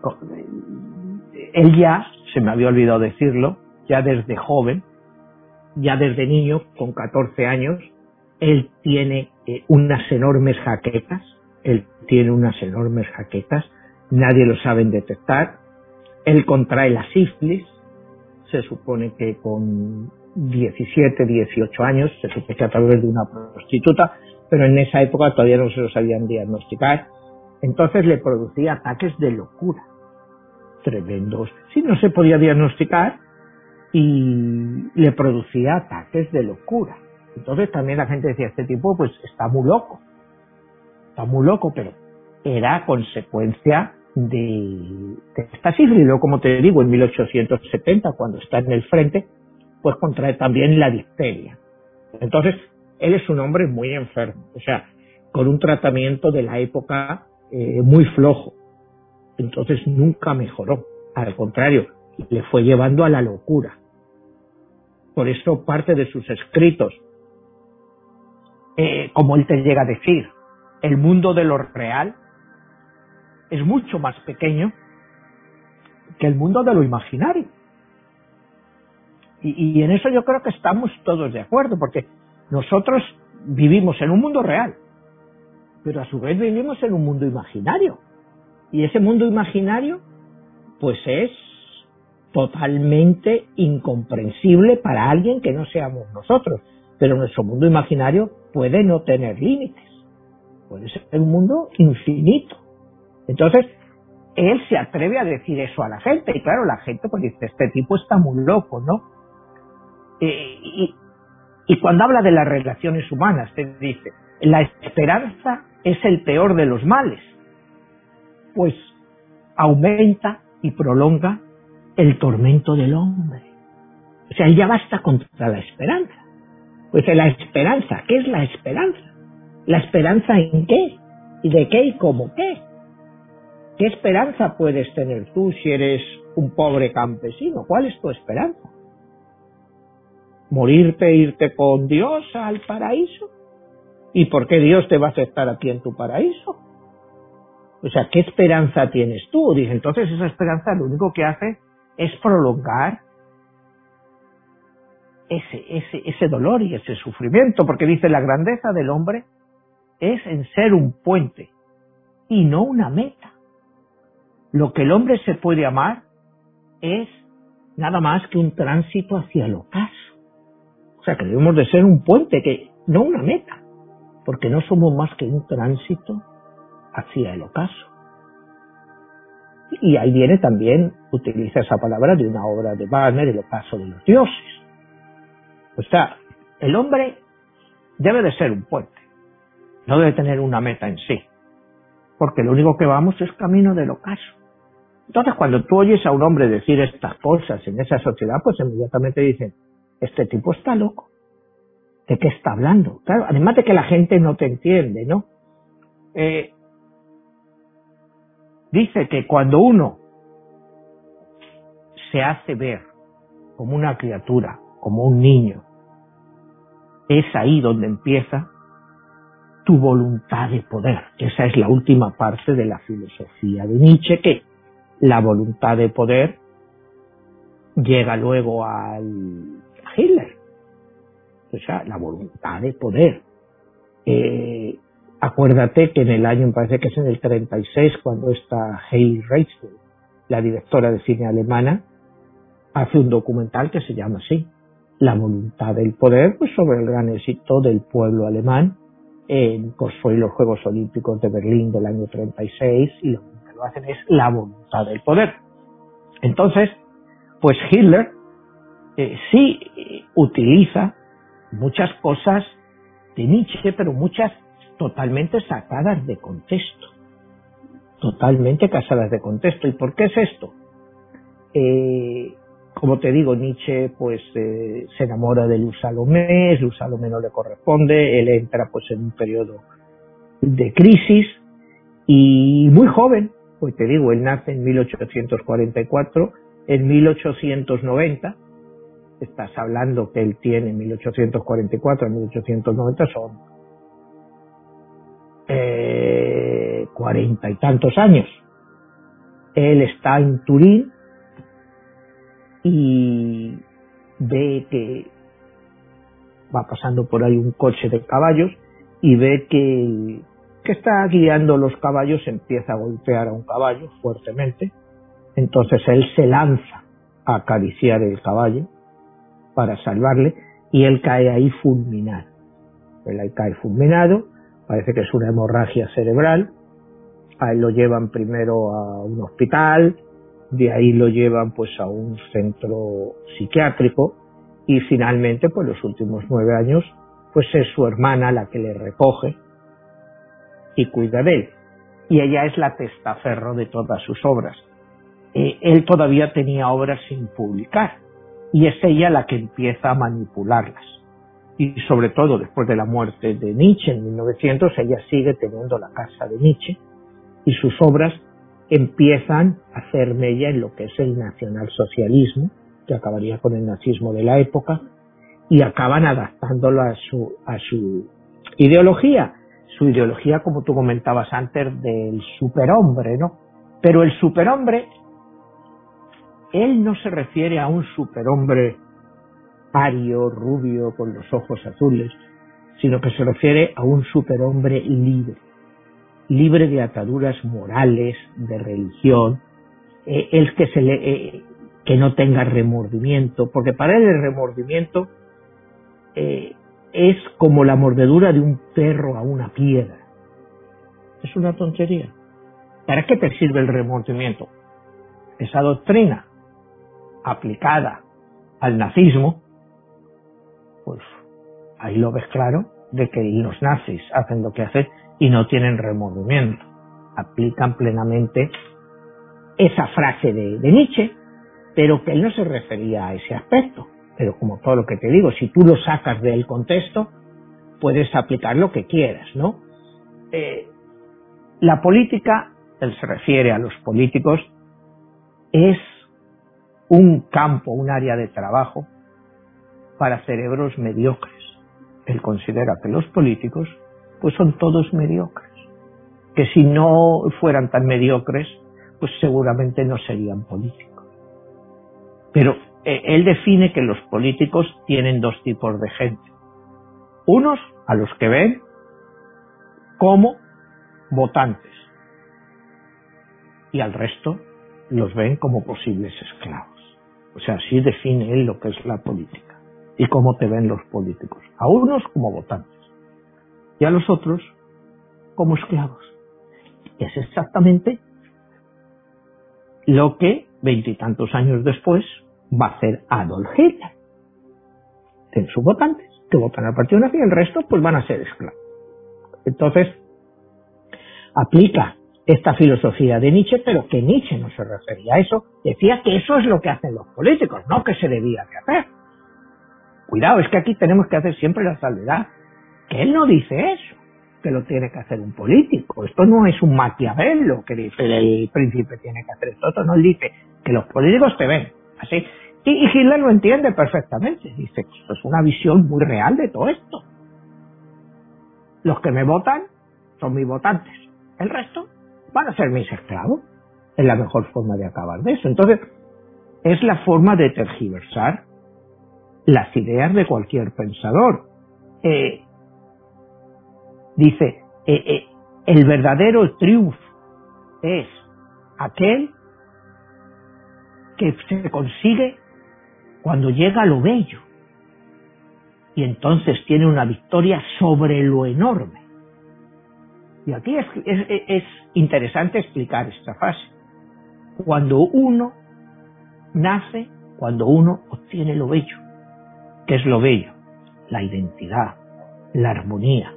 él ya, se me había olvidado decirlo, ya desde joven, ya desde niño, con 14 años, él tiene eh, unas enormes jaquetas, él tiene unas enormes jaquetas, nadie lo sabe detectar, él contrae la sífilis, se supone que con 17, 18 años, se sospecha a través de una prostituta, pero en esa época todavía no se lo sabían diagnosticar. Entonces le producía ataques de locura, tremendos. Si no se podía diagnosticar y le producía ataques de locura. Entonces también la gente decía, este tipo pues está muy loco, está muy loco, pero era consecuencia de, de esta sífilis. como te digo, en 1870, cuando está en el frente, pues contrae también la difteria. Entonces, él es un hombre muy enfermo, o sea, con un tratamiento de la época eh, muy flojo. Entonces nunca mejoró, al contrario, le fue llevando a la locura. Por eso parte de sus escritos, eh, como él te llega a decir, el mundo de lo real es mucho más pequeño que el mundo de lo imaginario. Y, en eso yo creo que estamos todos de acuerdo, porque nosotros vivimos en un mundo real, pero a su vez vivimos en un mundo imaginario. Y ese mundo imaginario pues es totalmente incomprensible para alguien que no seamos nosotros. Pero nuestro mundo imaginario puede no tener límites. Puede ser un mundo infinito. Entonces, él se atreve a decir eso a la gente. Y claro, la gente pues dice, este tipo está muy loco, ¿no? Eh, y, y cuando habla de las relaciones humanas, te dice, la esperanza es el peor de los males, pues aumenta y prolonga el tormento del hombre. O sea, ya basta contra la esperanza. Pues la esperanza, ¿qué es la esperanza? ¿La esperanza en qué? ¿Y de qué y cómo qué? ¿Qué esperanza puedes tener tú si eres un pobre campesino? ¿Cuál es tu esperanza? ¿Morirte e irte con Dios al paraíso? ¿Y por qué Dios te va a aceptar aquí en tu paraíso? O sea, ¿qué esperanza tienes tú? Dije, entonces esa esperanza lo único que hace es prolongar ese, ese, ese dolor y ese sufrimiento, porque dice, la grandeza del hombre es en ser un puente y no una meta. Lo que el hombre se puede amar es nada más que un tránsito hacia el ocaso. O sea, que debemos de ser un puente, que no una meta, porque no somos más que un tránsito hacia el ocaso. Y ahí viene también, utiliza esa palabra de una obra de Wagner, el ocaso de los dioses. O sea, el hombre debe de ser un puente, no debe tener una meta en sí, porque lo único que vamos es camino del ocaso. Entonces, cuando tú oyes a un hombre decir estas cosas en esa sociedad, pues inmediatamente dicen, este tipo está loco. ¿De qué está hablando? Claro, además de que la gente no te entiende, ¿no? Eh, dice que cuando uno se hace ver como una criatura, como un niño, es ahí donde empieza tu voluntad de poder. Esa es la última parte de la filosofía de Nietzsche, que la voluntad de poder llega luego al Hitler. O sea, la voluntad de poder. Eh, acuérdate que en el año, me parece que es en el 36, cuando está Heil Reichel, la directora de cine alemana, hace un documental que se llama así, La voluntad del poder, pues sobre el gran éxito del pueblo alemán en y los Juegos Olímpicos de Berlín del año 36 y lo que lo hacen es la voluntad del poder. Entonces, pues Hitler eh, sí utiliza muchas cosas de Nietzsche, pero muchas totalmente sacadas de contexto. Totalmente casadas de contexto. ¿Y por qué es esto? Eh, como te digo, Nietzsche pues eh, se enamora de Luz Salomé, Luz Salomé no le corresponde, él entra pues en un periodo de crisis y muy joven, pues te digo, él nace en 1844, en 1890, estás hablando que él tiene 1844 a 1890 son eh, cuarenta y tantos años. Él está en Turín y ve que va pasando por ahí un coche de caballos y ve que que está guiando los caballos empieza a golpear a un caballo fuertemente. Entonces él se lanza a acariciar el caballo para salvarle y él cae ahí fulminado. Él ahí cae fulminado, parece que es una hemorragia cerebral. A él lo llevan primero a un hospital, de ahí lo llevan pues a un centro psiquiátrico y finalmente pues los últimos nueve años pues es su hermana la que le recoge y cuida de él. Y ella es la testaferro de todas sus obras. Eh, él todavía tenía obras sin publicar y es ella la que empieza a manipularlas. Y sobre todo después de la muerte de Nietzsche en 1900, ella sigue teniendo la casa de Nietzsche y sus obras empiezan a hacer mella en lo que es el nacionalsocialismo, que acabaría con el nazismo de la época, y acaban adaptándolo a su, a su ideología su ideología, como tú comentabas antes, del superhombre, ¿no? Pero el superhombre, él no se refiere a un superhombre ario, rubio, con los ojos azules, sino que se refiere a un superhombre libre, libre de ataduras morales, de religión, eh, el que se le, eh, que no tenga remordimiento, porque para él el remordimiento eh, es como la mordedura de un perro a una piedra. Es una tontería. ¿Para qué te sirve el remordimiento? Esa doctrina aplicada al nazismo, pues ahí lo ves claro de que los nazis hacen lo que hacen y no tienen remordimiento. Aplican plenamente esa frase de, Nietzsche, pero que él no se refería a ese aspecto. Pero como todo lo que te digo, si tú lo sacas del contexto, puedes aplicar lo que quieras, ¿no? Eh, la política, él se refiere a los políticos, es un campo, un área de trabajo para cerebros mediocres. Él considera que los políticos pues son todos mediocres, que si no fueran tan mediocres, pues seguramente no serían políticos. Pero eh, él define que los políticos tienen dos tipos de gente. Unos a los que ven como votantes y al resto los ven como posibles esclavos. O sea, así define él lo que es la política y cómo te ven los políticos. A unos como votantes y a los otros como esclavos. Es exactamente lo que veintitantos años después va a hacer Adolf Hitler. Tiene sus votantes que votan al Partido Nazi y el resto pues van a ser esclavos. Entonces, aplica esta filosofía de Nietzsche, pero que Nietzsche no se refería a eso, decía que eso es lo que hacen los políticos, no que se debía de hacer. Cuidado, es que aquí tenemos que hacer siempre la salvedad, que él no dice eso, que lo tiene que hacer un político. Esto no es un Maquiavelo que dice el príncipe tiene que hacer esto, esto no dice que los políticos te ven, así. Y, y Hitler lo entiende perfectamente, dice, esto es una visión muy real de todo esto. Los que me votan son mis votantes, el resto van a ser mis esclavos. Es la mejor forma de acabar de eso. Entonces, es la forma de tergiversar las ideas de cualquier pensador. Eh, dice, eh, eh, el verdadero triunfo es aquel que se consigue cuando llega a lo bello y entonces tiene una victoria sobre lo enorme. Y aquí es, interesante explicar esta fase. Cuando uno nace, cuando uno obtiene lo bello. ¿Qué es lo bello? La identidad, la armonía.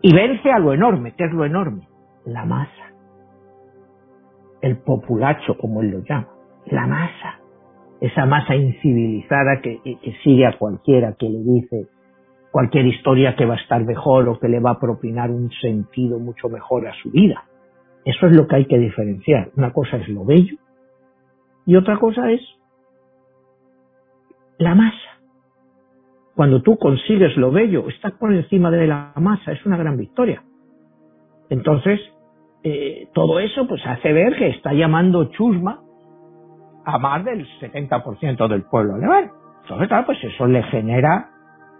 Y vence a lo enorme. ¿Qué es lo enorme? La masa. El populacho, como él lo llama. La masa. Esa masa incivilizada que sigue a cualquiera que le dice cualquier historia que va a estar mejor o que le va a propinar un sentido mucho mejor a su vida. Eso es lo que hay que diferenciar. Una cosa es lo bello y otra cosa es la masa. Cuando tú consigues lo bello, estás por encima de la masa, es una gran victoria. Entonces, eh, todo eso pues hace ver que está llamando chusma a más del 70% del pueblo alemán. Entonces, claro, pues eso le genera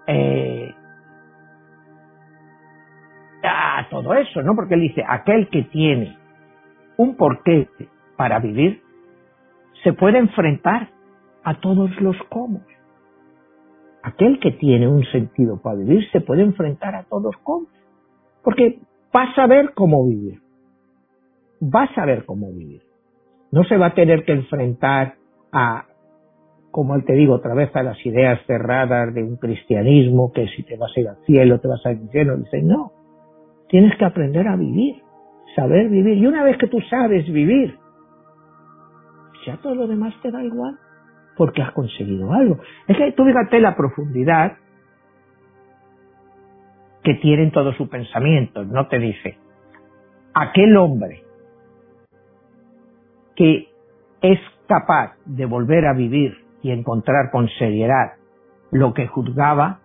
eh, a todo eso, ¿no? Porque él dice, aquel que tiene un porqué para vivir, se puede enfrentar a todos los cómo. Aquel que tiene un sentido para vivir se puede enfrentar a todos cómo. Porque va a saber cómo vivir. Va a saber cómo vivir. No se va a tener que enfrentar a como te digo, otra vez a las ideas cerradas de un cristianismo que si te vas a ir al cielo, te vas a ir al infierno. Dicen, no, tienes que aprender a vivir, saber vivir. Y una vez que tú sabes vivir, ya todo lo demás te da igual, porque has conseguido algo. Es que tú fíjate la profundidad que tiene en todo su pensamiento. No te dice, aquel hombre que es capaz de volver a vivir y encontrar con seriedad lo que juzgaba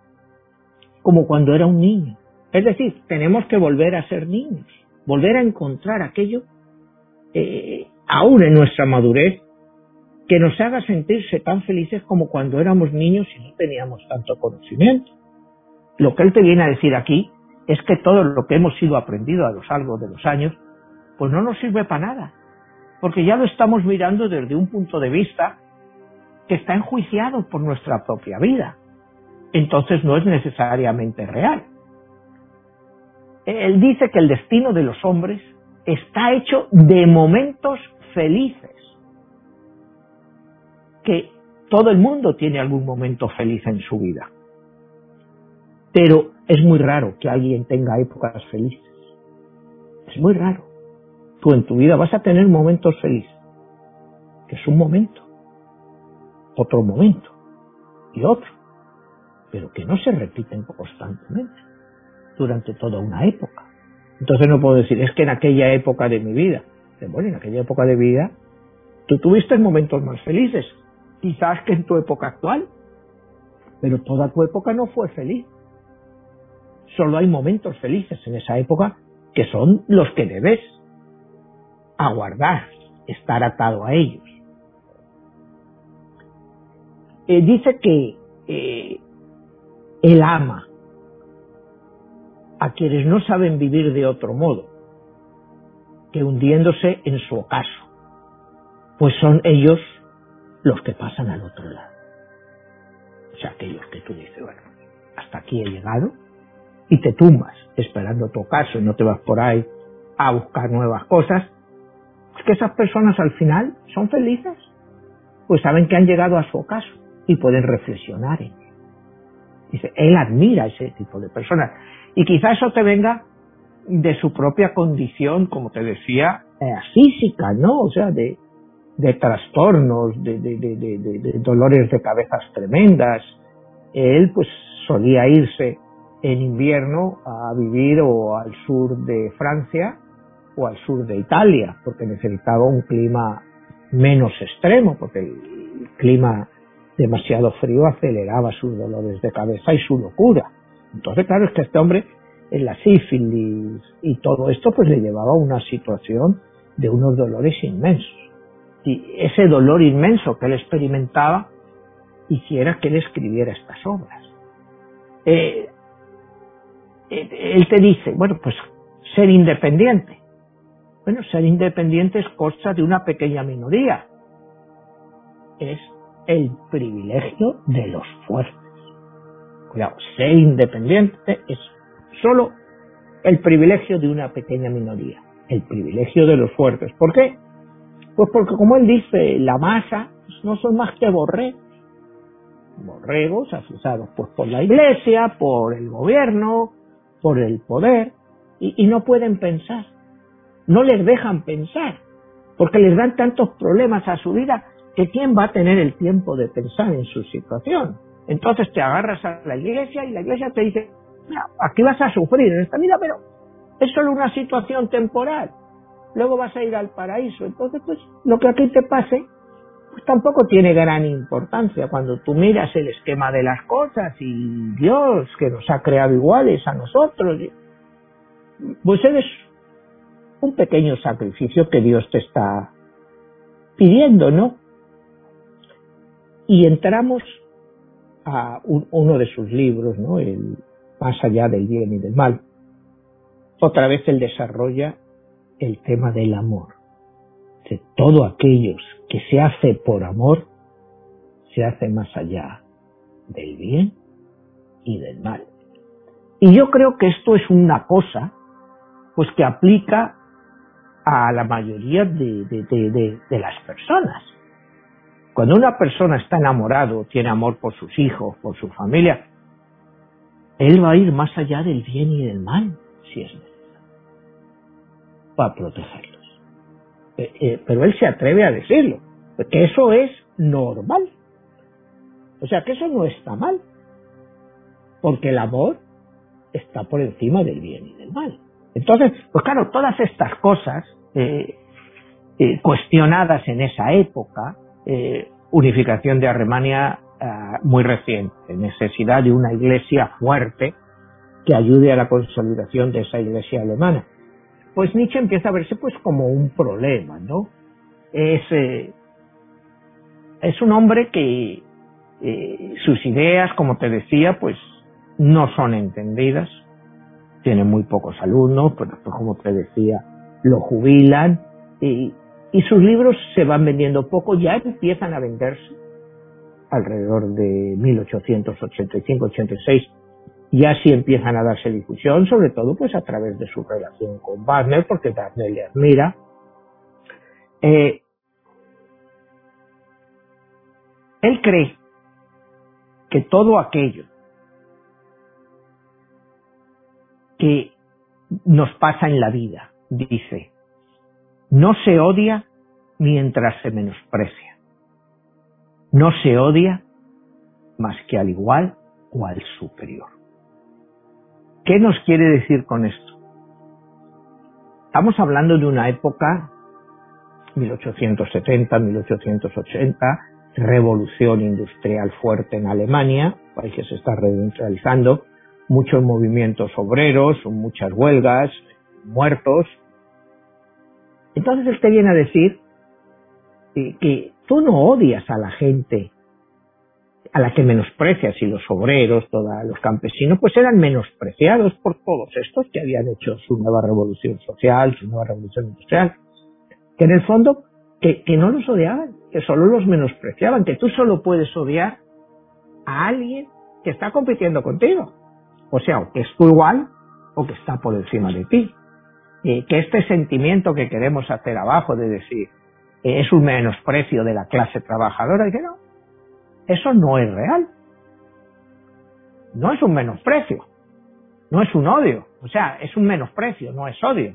como cuando era un niño. Es decir, tenemos que volver a ser niños, volver a encontrar aquello eh, aún en nuestra madurez que nos haga sentirse tan felices como cuando éramos niños y no teníamos tanto conocimiento. Lo que él te viene a decir aquí es que todo lo que hemos sido aprendido a lo largo de los años, pues no nos sirve para nada. porque ya lo estamos mirando desde un punto de vista que está enjuiciado por nuestra propia vida. Entonces no es necesariamente real. Él dice que el destino de los hombres está hecho de momentos felices, que todo el mundo tiene algún momento feliz en su vida. Pero es muy raro que alguien tenga épocas felices. Es muy raro. Tú en tu vida vas a tener momentos felices, que es un momento, otro momento y otro, pero que no se repiten constantemente durante toda una época. Entonces no puedo decir, es que en aquella época de mi vida, bueno, en aquella época de vida, tú tuviste momentos más felices, quizás que en tu época actual, pero toda tu época no fue feliz. Solo hay momentos felices en esa época que son los que debes aguardar, estar atado a ellos. Eh, dice que eh, él ama a quienes no saben vivir de otro modo que hundiéndose en su ocaso, pues son ellos los que pasan al otro lado. O sea, aquellos que tú dices, bueno, hasta aquí he llegado, y te tumbas esperando tu ocaso y no te vas por ahí a buscar nuevas cosas, es que esas personas al final son felices, pues saben que han llegado a su ocaso y pueden reflexionar en él. Dice, él admira a ese tipo de personas. Y quizá eso te venga de su propia condición, como te decía, eh, física, ¿no? O sea, de, de trastornos, de, dolores de cabezas tremendas. Él pues solía irse en invierno a vivir o al sur de Francia o al sur de Italia, porque necesitaba un clima menos extremo, porque el clima demasiado frío aceleraba sus dolores de cabeza y su locura. Entonces, claro, es que este hombre en la sífilis y todo esto, pues le llevaba a una situación de unos dolores inmensos. Ese dolor inmenso que él experimentaba hiciera que él escribiera estas obras. Eh, eh, él te dice, bueno, pues ser independiente. Bueno, ser independiente es cosa de una pequeña minoría. Es el privilegio de los fuertes. Cuidado, ser independiente es solo el privilegio de una pequeña minoría, el privilegio de los fuertes. ¿Por qué? Pues porque como él dice, la masa no son más que borregos, borregos asusados pues por la iglesia, por el gobierno, por el poder, y, y no pueden pensar, no les dejan pensar, porque les dan tantos problemas a su vida que quién va a tener el tiempo de pensar en su situación. Entonces te agarras a la iglesia y la iglesia te dice, aquí vas a sufrir en esta vida, pero es solo una situación temporal. Luego vas a ir al paraíso. Entonces, pues, lo que aquí te pase, pues tampoco tiene gran importancia. Cuando tú miras el esquema de las cosas y Dios, que nos ha creado iguales a nosotros, pues eres un pequeño sacrificio que Dios te está pidiendo, ¿no? Y entramos a uno de sus libros, ¿no? El, más allá del bien y del mal. Otra vez él desarrolla el tema del amor. De todo aquellos que se hace por amor, se hace más allá del bien y del mal. Y yo creo que esto es una cosa, pues que aplica a la mayoría de, de las personas. Cuando una persona está enamorado, tiene amor por sus hijos, por su familia, él va a ir más allá del bien y del mal, si es necesario, para protegerlos. Eh, eh, pero él se atreve a decirlo, que eso es normal. O sea, que eso no está mal, porque el amor está por encima del bien y del mal. Entonces, pues claro, todas estas cosas eh, cuestionadas en esa época, unificación de Alemania eh, muy reciente, necesidad de una iglesia fuerte que ayude a la consolidación de esa iglesia alemana. Pues Nietzsche empieza a verse pues como un problema, ¿no? Es, eh, es un hombre que eh, sus ideas, como te decía, pues no son entendidas, tiene muy pocos alumnos, pero pues, como te decía, lo jubilan y, y sus libros se van vendiendo poco, ya empiezan a venderse alrededor de 1885-86 ya sí empiezan a darse difusión, sobre todo pues a través de su relación con Wagner, porque Wagner le admira. Eh, él cree que todo aquello que nos pasa en la vida, dice, no se odia mientras se menosprecia. No se odia más que al igual o al superior. ¿Qué nos quiere decir con esto? Estamos hablando de una época, 1870, 1880, revolución industrial fuerte en Alemania, país que se está reindustrializando, muchos movimientos obreros, muchas huelgas, muertos. Entonces él te viene a decir que tú no odias a la gente a la que menosprecias y los obreros, todos los campesinos, pues eran menospreciados por todos estos que habían hecho su nueva revolución social, su nueva revolución industrial, que en el fondo que, no los odiaban, que solo los menospreciaban, que tú solo puedes odiar a alguien que está compitiendo contigo, o sea, o que es tu igual o que está por encima de ti. Que este sentimiento que queremos hacer abajo de decir es un menosprecio de la clase trabajadora, y que no, eso no es real. No es un menosprecio. No es un odio. O sea, es un menosprecio, no es odio.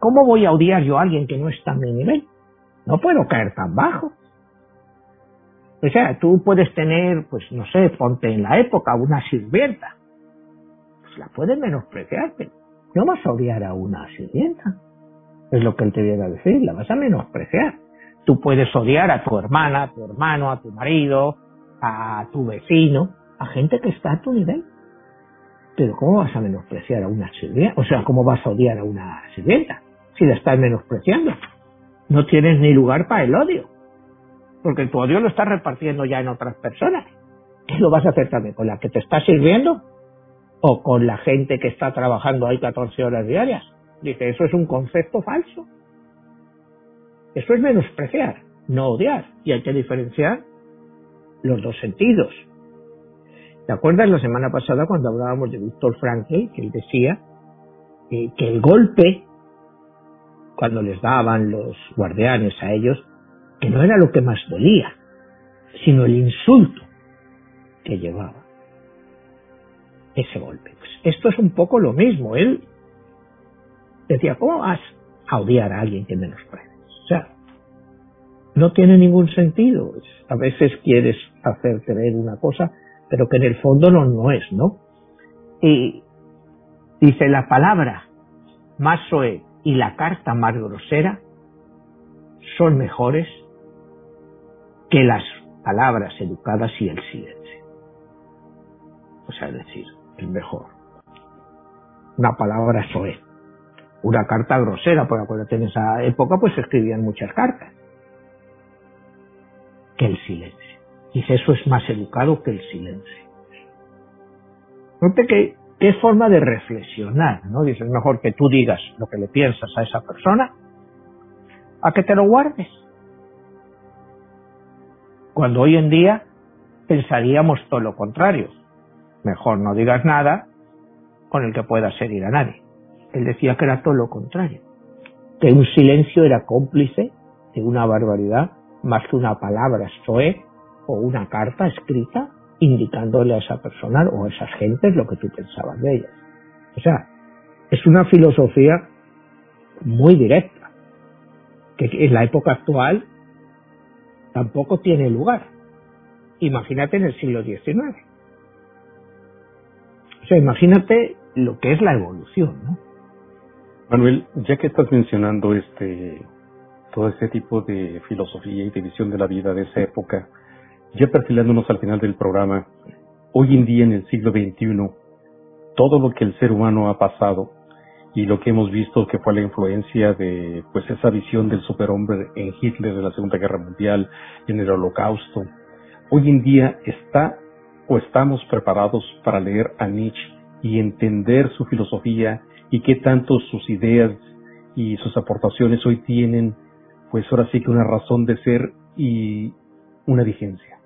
¿Cómo voy a odiar yo a alguien que no está a mi nivel? No puedo caer tan bajo. O sea, tú puedes tener, pues no sé, ponte en la época una sirvienta. Pues la puedes menospreciar, pero no vas a odiar a una sirvienta. Es lo que él te viene a decir, la vas a menospreciar. Tú puedes odiar a tu hermana, a tu hermano, a tu marido, a tu vecino, a gente que está a tu nivel. Pero ¿cómo vas a menospreciar a una sirvienta? O sea, ¿cómo vas a odiar a una sirvienta si la estás menospreciando? No tienes ni lugar para el odio. Porque tu odio lo estás repartiendo ya en otras personas. ¿Qué lo vas a hacer también? ¿Con la que te está sirviendo? ¿O con la gente que está trabajando ahí 14 horas diarias? Dice, eso es un concepto falso. Eso es menospreciar, no odiar. Y hay que diferenciar los dos sentidos. ¿Te acuerdas la semana pasada cuando hablábamos de Víctor Frankl, que él decía que el golpe, cuando les daban los guardianes a ellos, que no era lo que más dolía, sino el insulto que llevaba ese golpe. Pues esto es un poco lo mismo. Él decía, ¿cómo vas a odiar a alguien que menosprecia? O sea, no tiene ningún sentido. A veces quieres hacer creer una cosa, pero que en el fondo no, no es, ¿no? Y dice la palabra más soe y la carta más grosera son mejores que las palabras educadas y el silencio. O sea, es decir, es mejor. Una palabra soe una carta grosera, porque acuérdate, en esa época pues escribían muchas cartas, que el silencio. Dice, eso es más educado que el silencio. Note que, qué forma de reflexionar, ¿no? Dice, es mejor que tú digas lo que le piensas a esa persona, a que te lo guardes. Cuando hoy en día pensaríamos todo lo contrario. Mejor no digas nada con el que pueda herir a nadie. Él decía que era todo lo contrario, que un silencio era cómplice de una barbaridad más que una palabra soe o una carta escrita indicándole a esa persona o a esas gentes lo que tú pensabas de ellas. O sea, es una filosofía muy directa, que en la época actual tampoco tiene lugar. Imagínate en el siglo XIX. O sea, imagínate lo que es la evolución, ¿no? Manuel, ya que estás mencionando este todo este tipo de filosofía y de visión de la vida de esa época, ya perfilándonos al final del programa, hoy en día en el siglo XXI, todo lo que el ser humano ha pasado y lo que hemos visto que fue la influencia de pues esa visión del superhombre en Hitler en la Segunda Guerra Mundial, en el Holocausto, hoy en día está o estamos preparados para leer a Nietzsche y entender su filosofía y qué tanto sus ideas y sus aportaciones hoy tienen pues ahora sí que una razón de ser y una vigencia.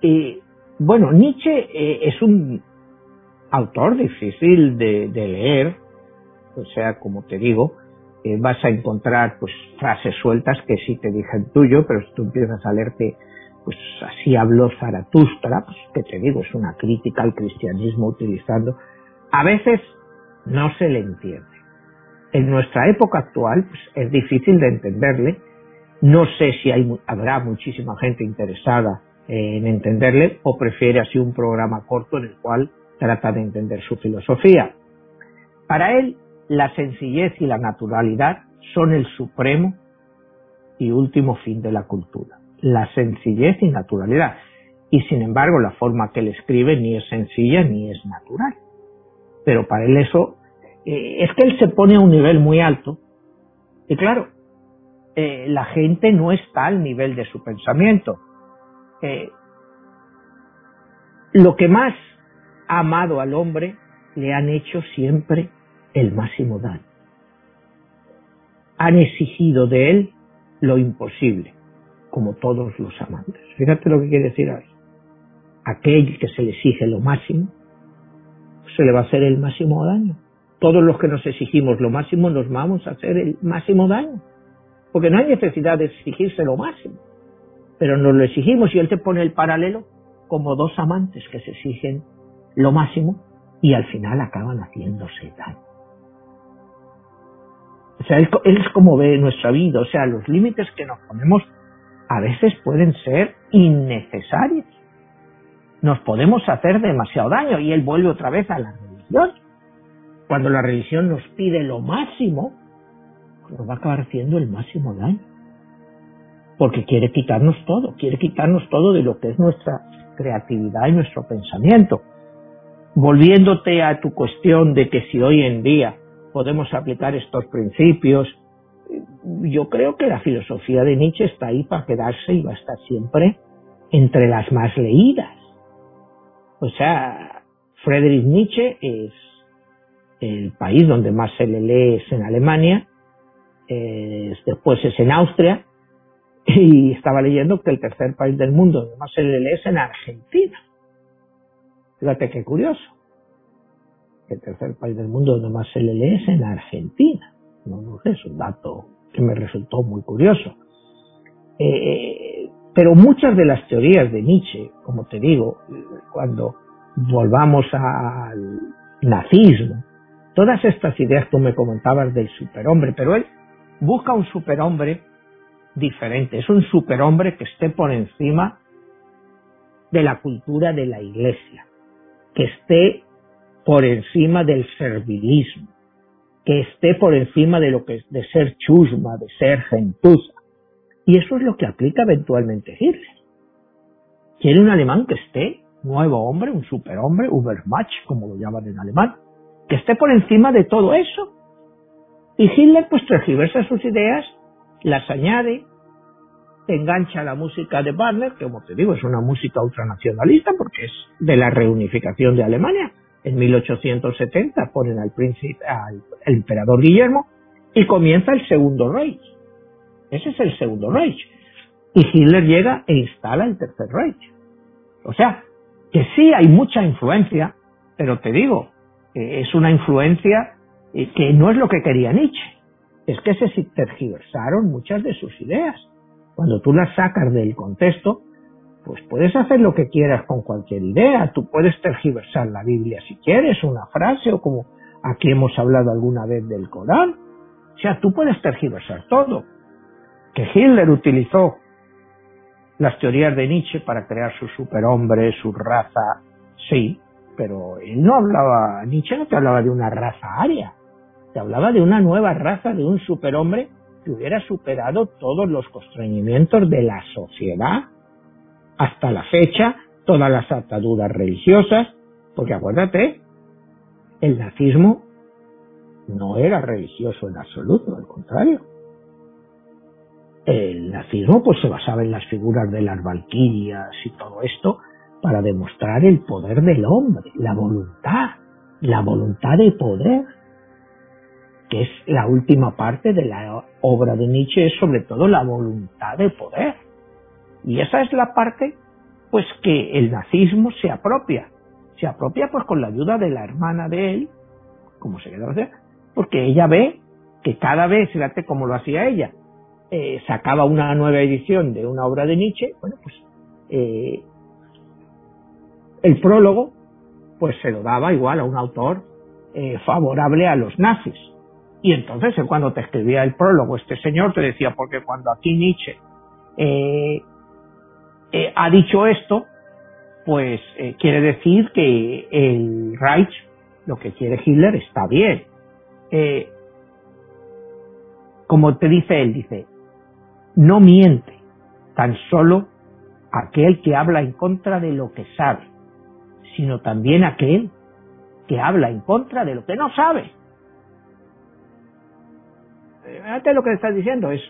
Y bueno, Nietzsche eh, es un autor difícil de, leer, o sea, como te digo, eh, vas a encontrar pues frases sueltas que sí te dije tuyo, pero si tú empiezas a leerte, pues así habló Zaratustra, pues que te digo, es una crítica al cristianismo utilizando, a veces no se le entiende. En nuestra época actual pues, es difícil de entenderle, no sé si habrá muchísima gente interesada en entenderle o prefiere así un programa corto en el cual trata de entender su filosofía. Para él, la sencillez y la naturalidad son el supremo y último fin de la cultura. La sencillez y naturalidad. Y sin embargo, la forma que él escribe ni es sencilla ni es natural. Pero para él eso eh, es que él se pone a un nivel muy alto. Y claro, eh, la gente no está al nivel de su pensamiento. Eh, lo que más ha amado al hombre le han hecho siempre el máximo daño. Han exigido de él lo imposible, como todos los amantes. Fíjate lo que quiere decir ahí. Aquel que se le exige lo máximo, se le va a hacer el máximo daño. Todos los que nos exigimos lo máximo nos vamos a hacer el máximo daño. Porque no hay necesidad de exigirse lo máximo. Pero nos lo exigimos y él te pone el paralelo como dos amantes que se exigen lo máximo y al final acaban haciéndose daño. O sea, él, es como ve nuestra vida, o sea, los límites que nos ponemos a veces pueden ser innecesarios. Nos podemos hacer demasiado daño y él vuelve otra vez a la religión. Cuando la religión nos pide lo máximo, nos va a acabar haciendo el máximo daño. Porque quiere quitarnos todo, quiere quitarnos todo de lo que es nuestra creatividad y nuestro pensamiento. Volviéndote a tu cuestión de que si hoy en día podemos aplicar estos principios, yo creo que la filosofía de Nietzsche está ahí para quedarse y va a estar siempre entre las más leídas. O sea, Friedrich Nietzsche es el país donde más se le lee es en Alemania, después es en Austria, <laughs> y estaba leyendo que el tercer país del mundo donde más se le lee es en Argentina. Fíjate qué curioso. El tercer país del mundo donde más se le lee es en Argentina. No, no sé, es un dato que me resultó muy curioso. Eh, pero muchas de las teorías de Nietzsche, como te digo, cuando volvamos al nazismo, todas estas ideas tú me comentabas del superhombre, pero él busca un superhombre diferente, es un superhombre que esté por encima de la cultura de la iglesia, que esté por encima del servilismo, que esté por encima de lo que es de ser chusma, de ser gentuza. Y eso es lo que aplica eventualmente Hitler. Quiere un alemán que esté, nuevo hombre, un superhombre, Ubermatch, como lo llaman en alemán, que esté por encima de todo eso. Y Hitler pues tergiversa sus ideas, las añade, engancha la música de Wagner, que como te digo es una música ultranacionalista porque es de la reunificación de Alemania. En 1870 ponen al príncipe, al emperador Guillermo y comienza el segundo Reich. Ese es el segundo Reich. Y Hitler llega e instala el tercer Reich. O sea, que sí hay mucha influencia, pero te digo, es una influencia eh, que no es lo que quería Nietzsche. Es que se tergiversaron muchas de sus ideas. Cuando tú las sacas del contexto, pues puedes hacer lo que quieras con cualquier idea. Tú puedes tergiversar la Biblia si quieres, una frase o como aquí hemos hablado alguna vez del Corán. O sea, tú puedes tergiversar todo. Que Hitler utilizó las teorías de Nietzsche para crear su superhombre, su raza, sí, pero él no hablaba, Nietzsche no te hablaba de una raza aria, te hablaba de una nueva raza, de un superhombre que hubiera superado todos los constreñimientos de la sociedad hasta la fecha, todas las ataduras religiosas, porque acuérdate, el nazismo no era religioso en absoluto, al contrario. El nazismo pues se basaba en las figuras de las valquirias y todo esto para demostrar el poder del hombre, la voluntad, la voluntad de poder que es la última parte de la obra de Nietzsche, es sobre todo la voluntad de poder. Y esa es la parte, pues, que el nazismo se apropia. Se apropia, pues, con la ayuda de la hermana de él, como se quedó hacer, porque ella ve que cada vez, fíjate cómo lo hacía ella, eh, sacaba una nueva edición de una obra de Nietzsche, bueno, pues, eh, el prólogo, pues se lo daba igual a un autor eh, favorable a los nazis. Y entonces cuando te escribía el prólogo este señor te decía, porque cuando aquí Nietzsche eh, ha dicho esto, pues quiere decir que el Reich, lo que quiere Hitler, está bien. como te dice él, dice, no miente, tan solo aquel que habla en contra de lo que sabe, sino también aquel que habla en contra de lo que no sabe. Fíjate lo que estás diciendo, es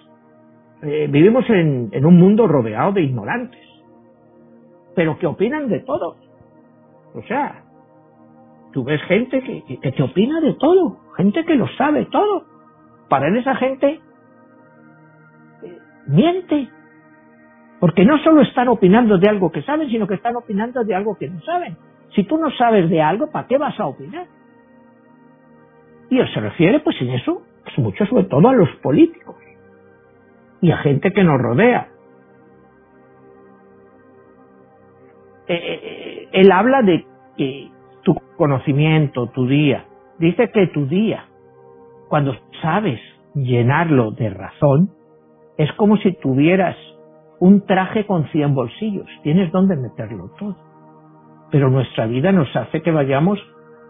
eh, vivimos en, un mundo rodeado de ignorantes, pero que opinan de todo. O sea, tú ves gente que, que, te opina de todo, gente que lo sabe todo. Para esa gente eh, miente, porque no solo están opinando de algo que saben, sino que están opinando de algo que no saben. Si tú no sabes de algo, ¿para qué vas a opinar? Y se refiere, pues en eso, pues mucho sobre todo a los políticos y a gente que nos rodea. Eh, eh, eh, él habla de que tu conocimiento, tu día, dice que tu día, cuando sabes llenarlo de razón, es como si tuvieras un traje con 100 bolsillos, tienes donde meterlo todo pero nuestra vida nos hace que vayamos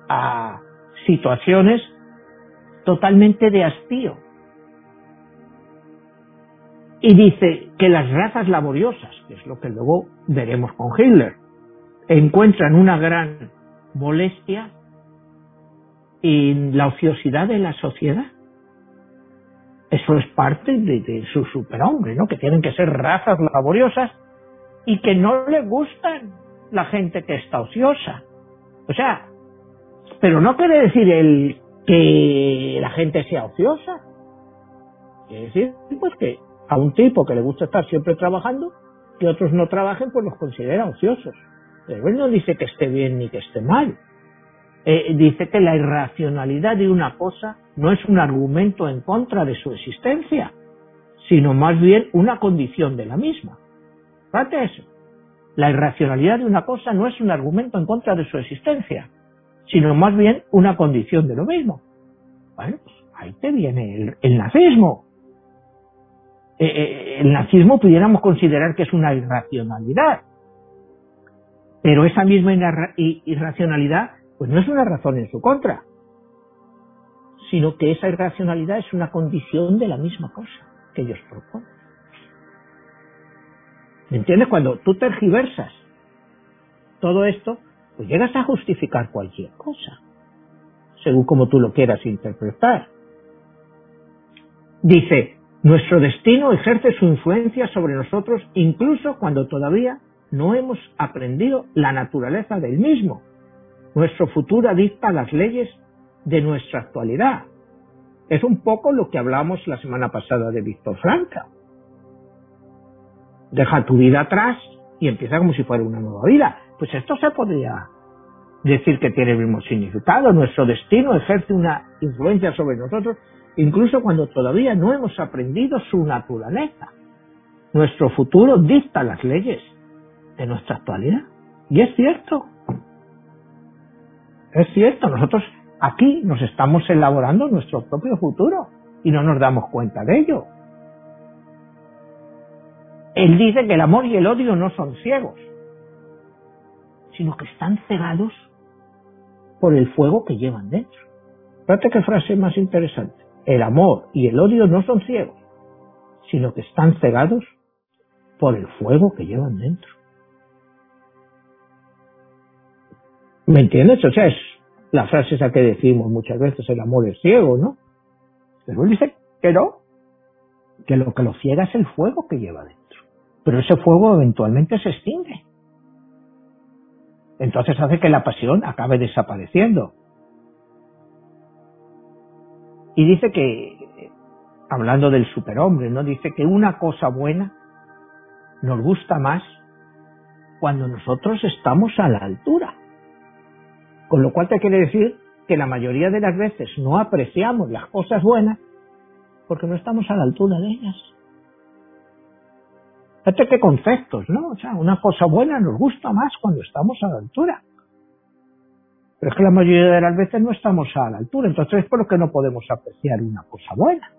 a situaciones totalmente de hastío. Y dice que las razas laboriosas, que es lo que luego veremos con Hitler, encuentran una gran molestia en la ociosidad de la sociedad. Eso es parte de, su superhombre, ¿no? Que tienen que ser razas laboriosas y que no le gustan la gente que está ociosa. O sea, pero no quiere decir el que la gente sea ociosa. Quiere decir, pues que a un tipo que le gusta estar siempre trabajando, que otros no trabajen, pues los considera ociosos. Pero él no dice que esté bien ni que esté mal. Eh, dice que la irracionalidad de una cosa no es un argumento en contra de su existencia, sino más bien una condición de la misma. Fíjate eso. La irracionalidad de una cosa no es un argumento en contra de su existencia, sino más bien una condición de lo mismo. Bueno, pues ahí te viene el, nazismo. Eh, eh, el nazismo pudiéramos considerar que es una irracionalidad, pero esa misma irracionalidad pues no es una razón en su contra, sino que esa irracionalidad es una condición de la misma cosa que ellos proponen. ¿Me entiendes? Cuando tú tergiversas todo esto, pues llegas a justificar cualquier cosa, según como tú lo quieras interpretar. Dice, nuestro destino ejerce su influencia sobre nosotros incluso cuando todavía no hemos aprendido la naturaleza del mismo. Nuestro futuro dicta las leyes de nuestra actualidad. Es un poco lo que hablamos la semana pasada de Víctor Franca deja tu vida atrás y empieza como si fuera una nueva vida. Pues esto se podría decir que tiene el mismo significado. Nuestro destino ejerce una influencia sobre nosotros incluso cuando todavía no hemos aprendido su naturaleza. Nuestro futuro dicta las leyes de nuestra actualidad. Y es cierto. Es cierto, nosotros aquí nos estamos elaborando nuestro propio futuro y no nos damos cuenta de ello. Él dice que el amor y el odio no son ciegos, sino que están cegados por el fuego que llevan dentro. Fíjate qué frase más interesante. El amor y el odio no son ciegos, sino que están cegados por el fuego que llevan dentro. ¿Me entiendes? O sea, es la frase esa que decimos muchas veces, el amor es ciego, ¿no? Pero él dice que no, que lo que lo ciega es el fuego que lleva dentro pero ese fuego eventualmente se extingue. Entonces hace que la pasión acabe desapareciendo. Y dice que, hablando del superhombre, ¿no? Dice que una cosa buena nos gusta más cuando nosotros estamos a la altura. Con lo cual te quiere decir que la mayoría de las veces no apreciamos las cosas buenas porque no estamos a la altura de ellas. Fíjate qué conceptos, ¿no? O sea, una cosa buena nos gusta más cuando estamos a la altura. Pero es que la mayoría de las veces no estamos a la altura, entonces es por lo que no podemos apreciar una cosa buena.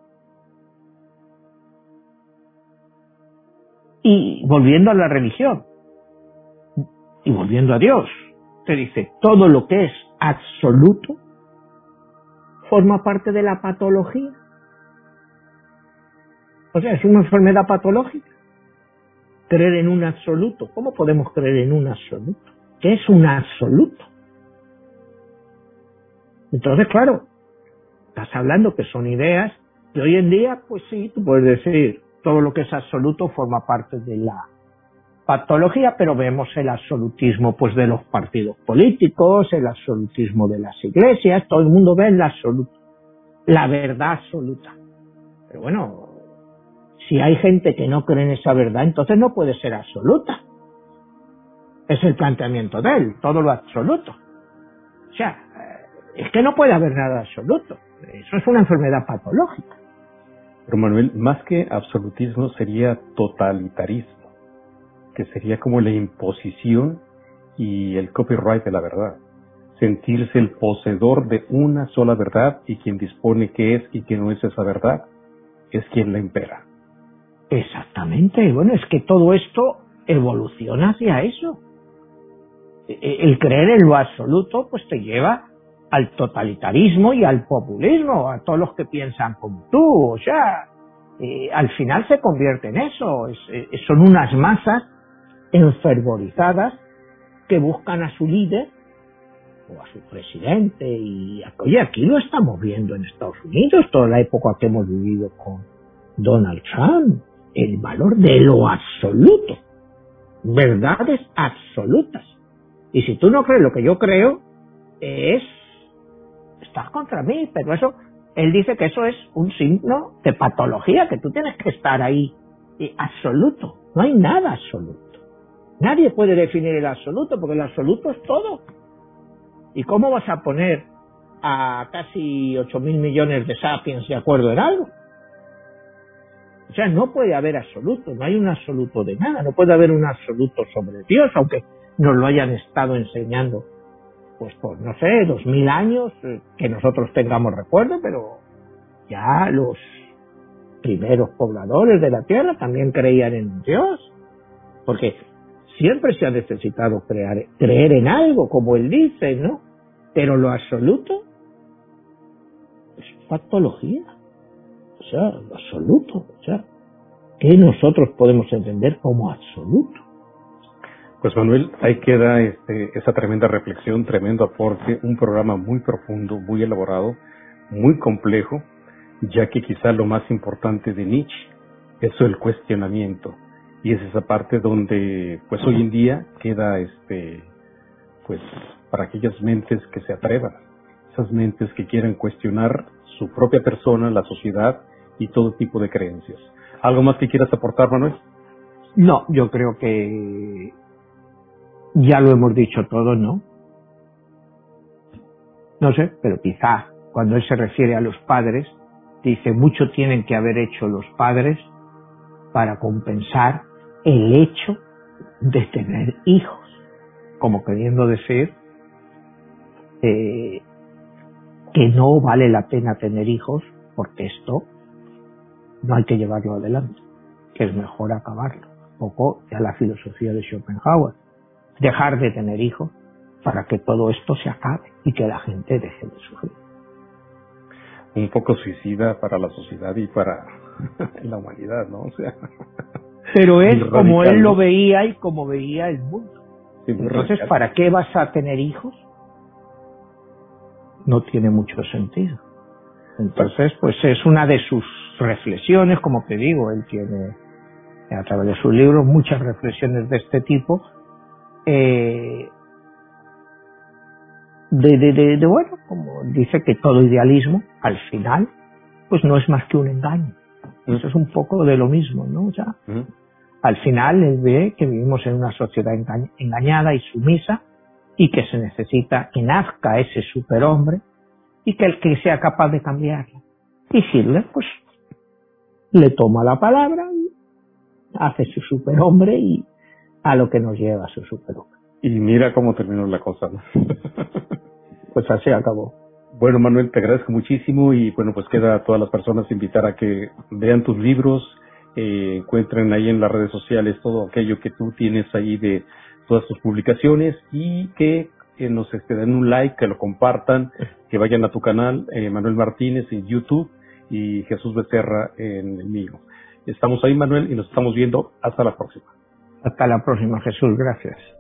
Y volviendo a la religión, y volviendo a Dios, te dice, todo lo que es absoluto forma parte de la patología. O sea, es una enfermedad patológica. Creer en un absoluto. ¿Cómo podemos creer en un absoluto? ¿Qué es un absoluto? Entonces, claro, estás hablando que son ideas que hoy en día, pues sí, tú puedes decir, todo lo que es absoluto forma parte de la patología, pero vemos el absolutismo pues de los partidos políticos, el absolutismo de las iglesias, todo el mundo ve el absoluto, la verdad absoluta. Pero bueno, si hay gente que no cree en esa verdad, entonces no puede ser absoluta. Es el planteamiento de él, todo lo absoluto. O sea, eh, es que no puede haber nada absoluto. Eso es una enfermedad patológica. Pero Manuel, más que absolutismo sería totalitarismo, que sería como la imposición y el copyright de la verdad. Sentirse el poseedor de una sola verdad y quien dispone qué es y qué no es esa verdad es quien la impera. Exactamente. Bueno, es que todo esto evoluciona hacia eso. E, e, el creer en lo absoluto, pues te lleva al totalitarismo y al populismo, a todos los que piensan como tú. O sea, eh, al final se convierte en eso. Eh, son unas masas enfervorizadas que buscan a su líder o a su presidente. Y oye, aquí lo estamos viendo en Estados Unidos, toda la época que hemos vivido con Donald Trump el valor de lo absoluto, verdades absolutas. Y si tú no crees lo que yo creo, es, estás contra mí, pero eso, él dice que eso es un signo de patología, que tú tienes que estar ahí, absoluto, no hay nada absoluto. Nadie puede definir el absoluto, porque el absoluto es todo. ¿Y cómo vas a poner a casi 8 mil millones de sapiens de acuerdo en algo? O sea, no puede haber absoluto, no hay un absoluto de nada, no puede haber un absoluto sobre Dios, aunque nos lo hayan estado enseñando, pues por, no sé, dos mil años, eh, que nosotros tengamos recuerdo, pero ya los primeros pobladores de la tierra también creían en Dios, porque siempre se ha necesitado crear, creer en algo, como él dice, ¿no? Pero lo absoluto es patología o sea, absoluto, o sea, ¿qué nosotros podemos entender como absoluto? Pues Manuel, ahí queda este, esa tremenda reflexión, tremendo aporte, un programa muy profundo, muy elaborado, muy complejo, ya que quizá lo más importante de Nietzsche es el cuestionamiento y es esa parte donde pues hoy en día queda este pues para aquellas mentes que se atrevan, esas mentes que quieran cuestionar su propia persona, la sociedad y todo tipo de creencias. ¿Algo más que quieras aportar, Manuel? No, yo creo que ya lo hemos dicho todo, ¿no? No sé, pero quizá cuando él se refiere a los padres, dice, mucho tienen que haber hecho los padres para compensar el hecho de tener hijos, como queriendo decir eh, que no vale la pena tener hijos porque esto no hay que llevarlo adelante, que es mejor acabarlo. Un poco ya la filosofía de Schopenhauer, dejar de tener hijos para que todo esto se acabe y que la gente deje de sufrir. Un poco suicida para la sociedad y para <laughs> la humanidad, ¿no? O sea, <laughs> Pero es como él lo veía y como veía el mundo. Entonces, ¿para qué vas a tener hijos? No tiene mucho sentido. Entonces, pues es una de sus reflexiones, como te digo, él tiene a través de sus libros muchas reflexiones de este tipo, eh, de, de, de, bueno, como dice que todo idealismo al final pues no es más que un engaño. Eso es un poco de lo mismo, ¿no? O sea, al final él ve que vivimos en una sociedad engañada y sumisa y que se necesita que nazca ese superhombre y que el que sea capaz de cambiarla. Y Hitler, pues, le toma la palabra y hace su superhombre y a lo que nos lleva su superhombre. Y mira cómo terminó la cosa. <laughs> pues así acabó. Bueno, Manuel, te agradezco muchísimo y bueno, pues queda a todas las personas invitar a que vean tus libros, eh, encuentren ahí en las redes sociales todo aquello que tú tienes ahí de todas tus publicaciones y que nos este, den un like, que lo compartan, que vayan a tu canal, eh, Manuel Martínez en YouTube y Jesús Becerra en el mío. Estamos ahí, Manuel, y nos estamos viendo. Hasta la próxima. Hasta la próxima, Jesús. Gracias.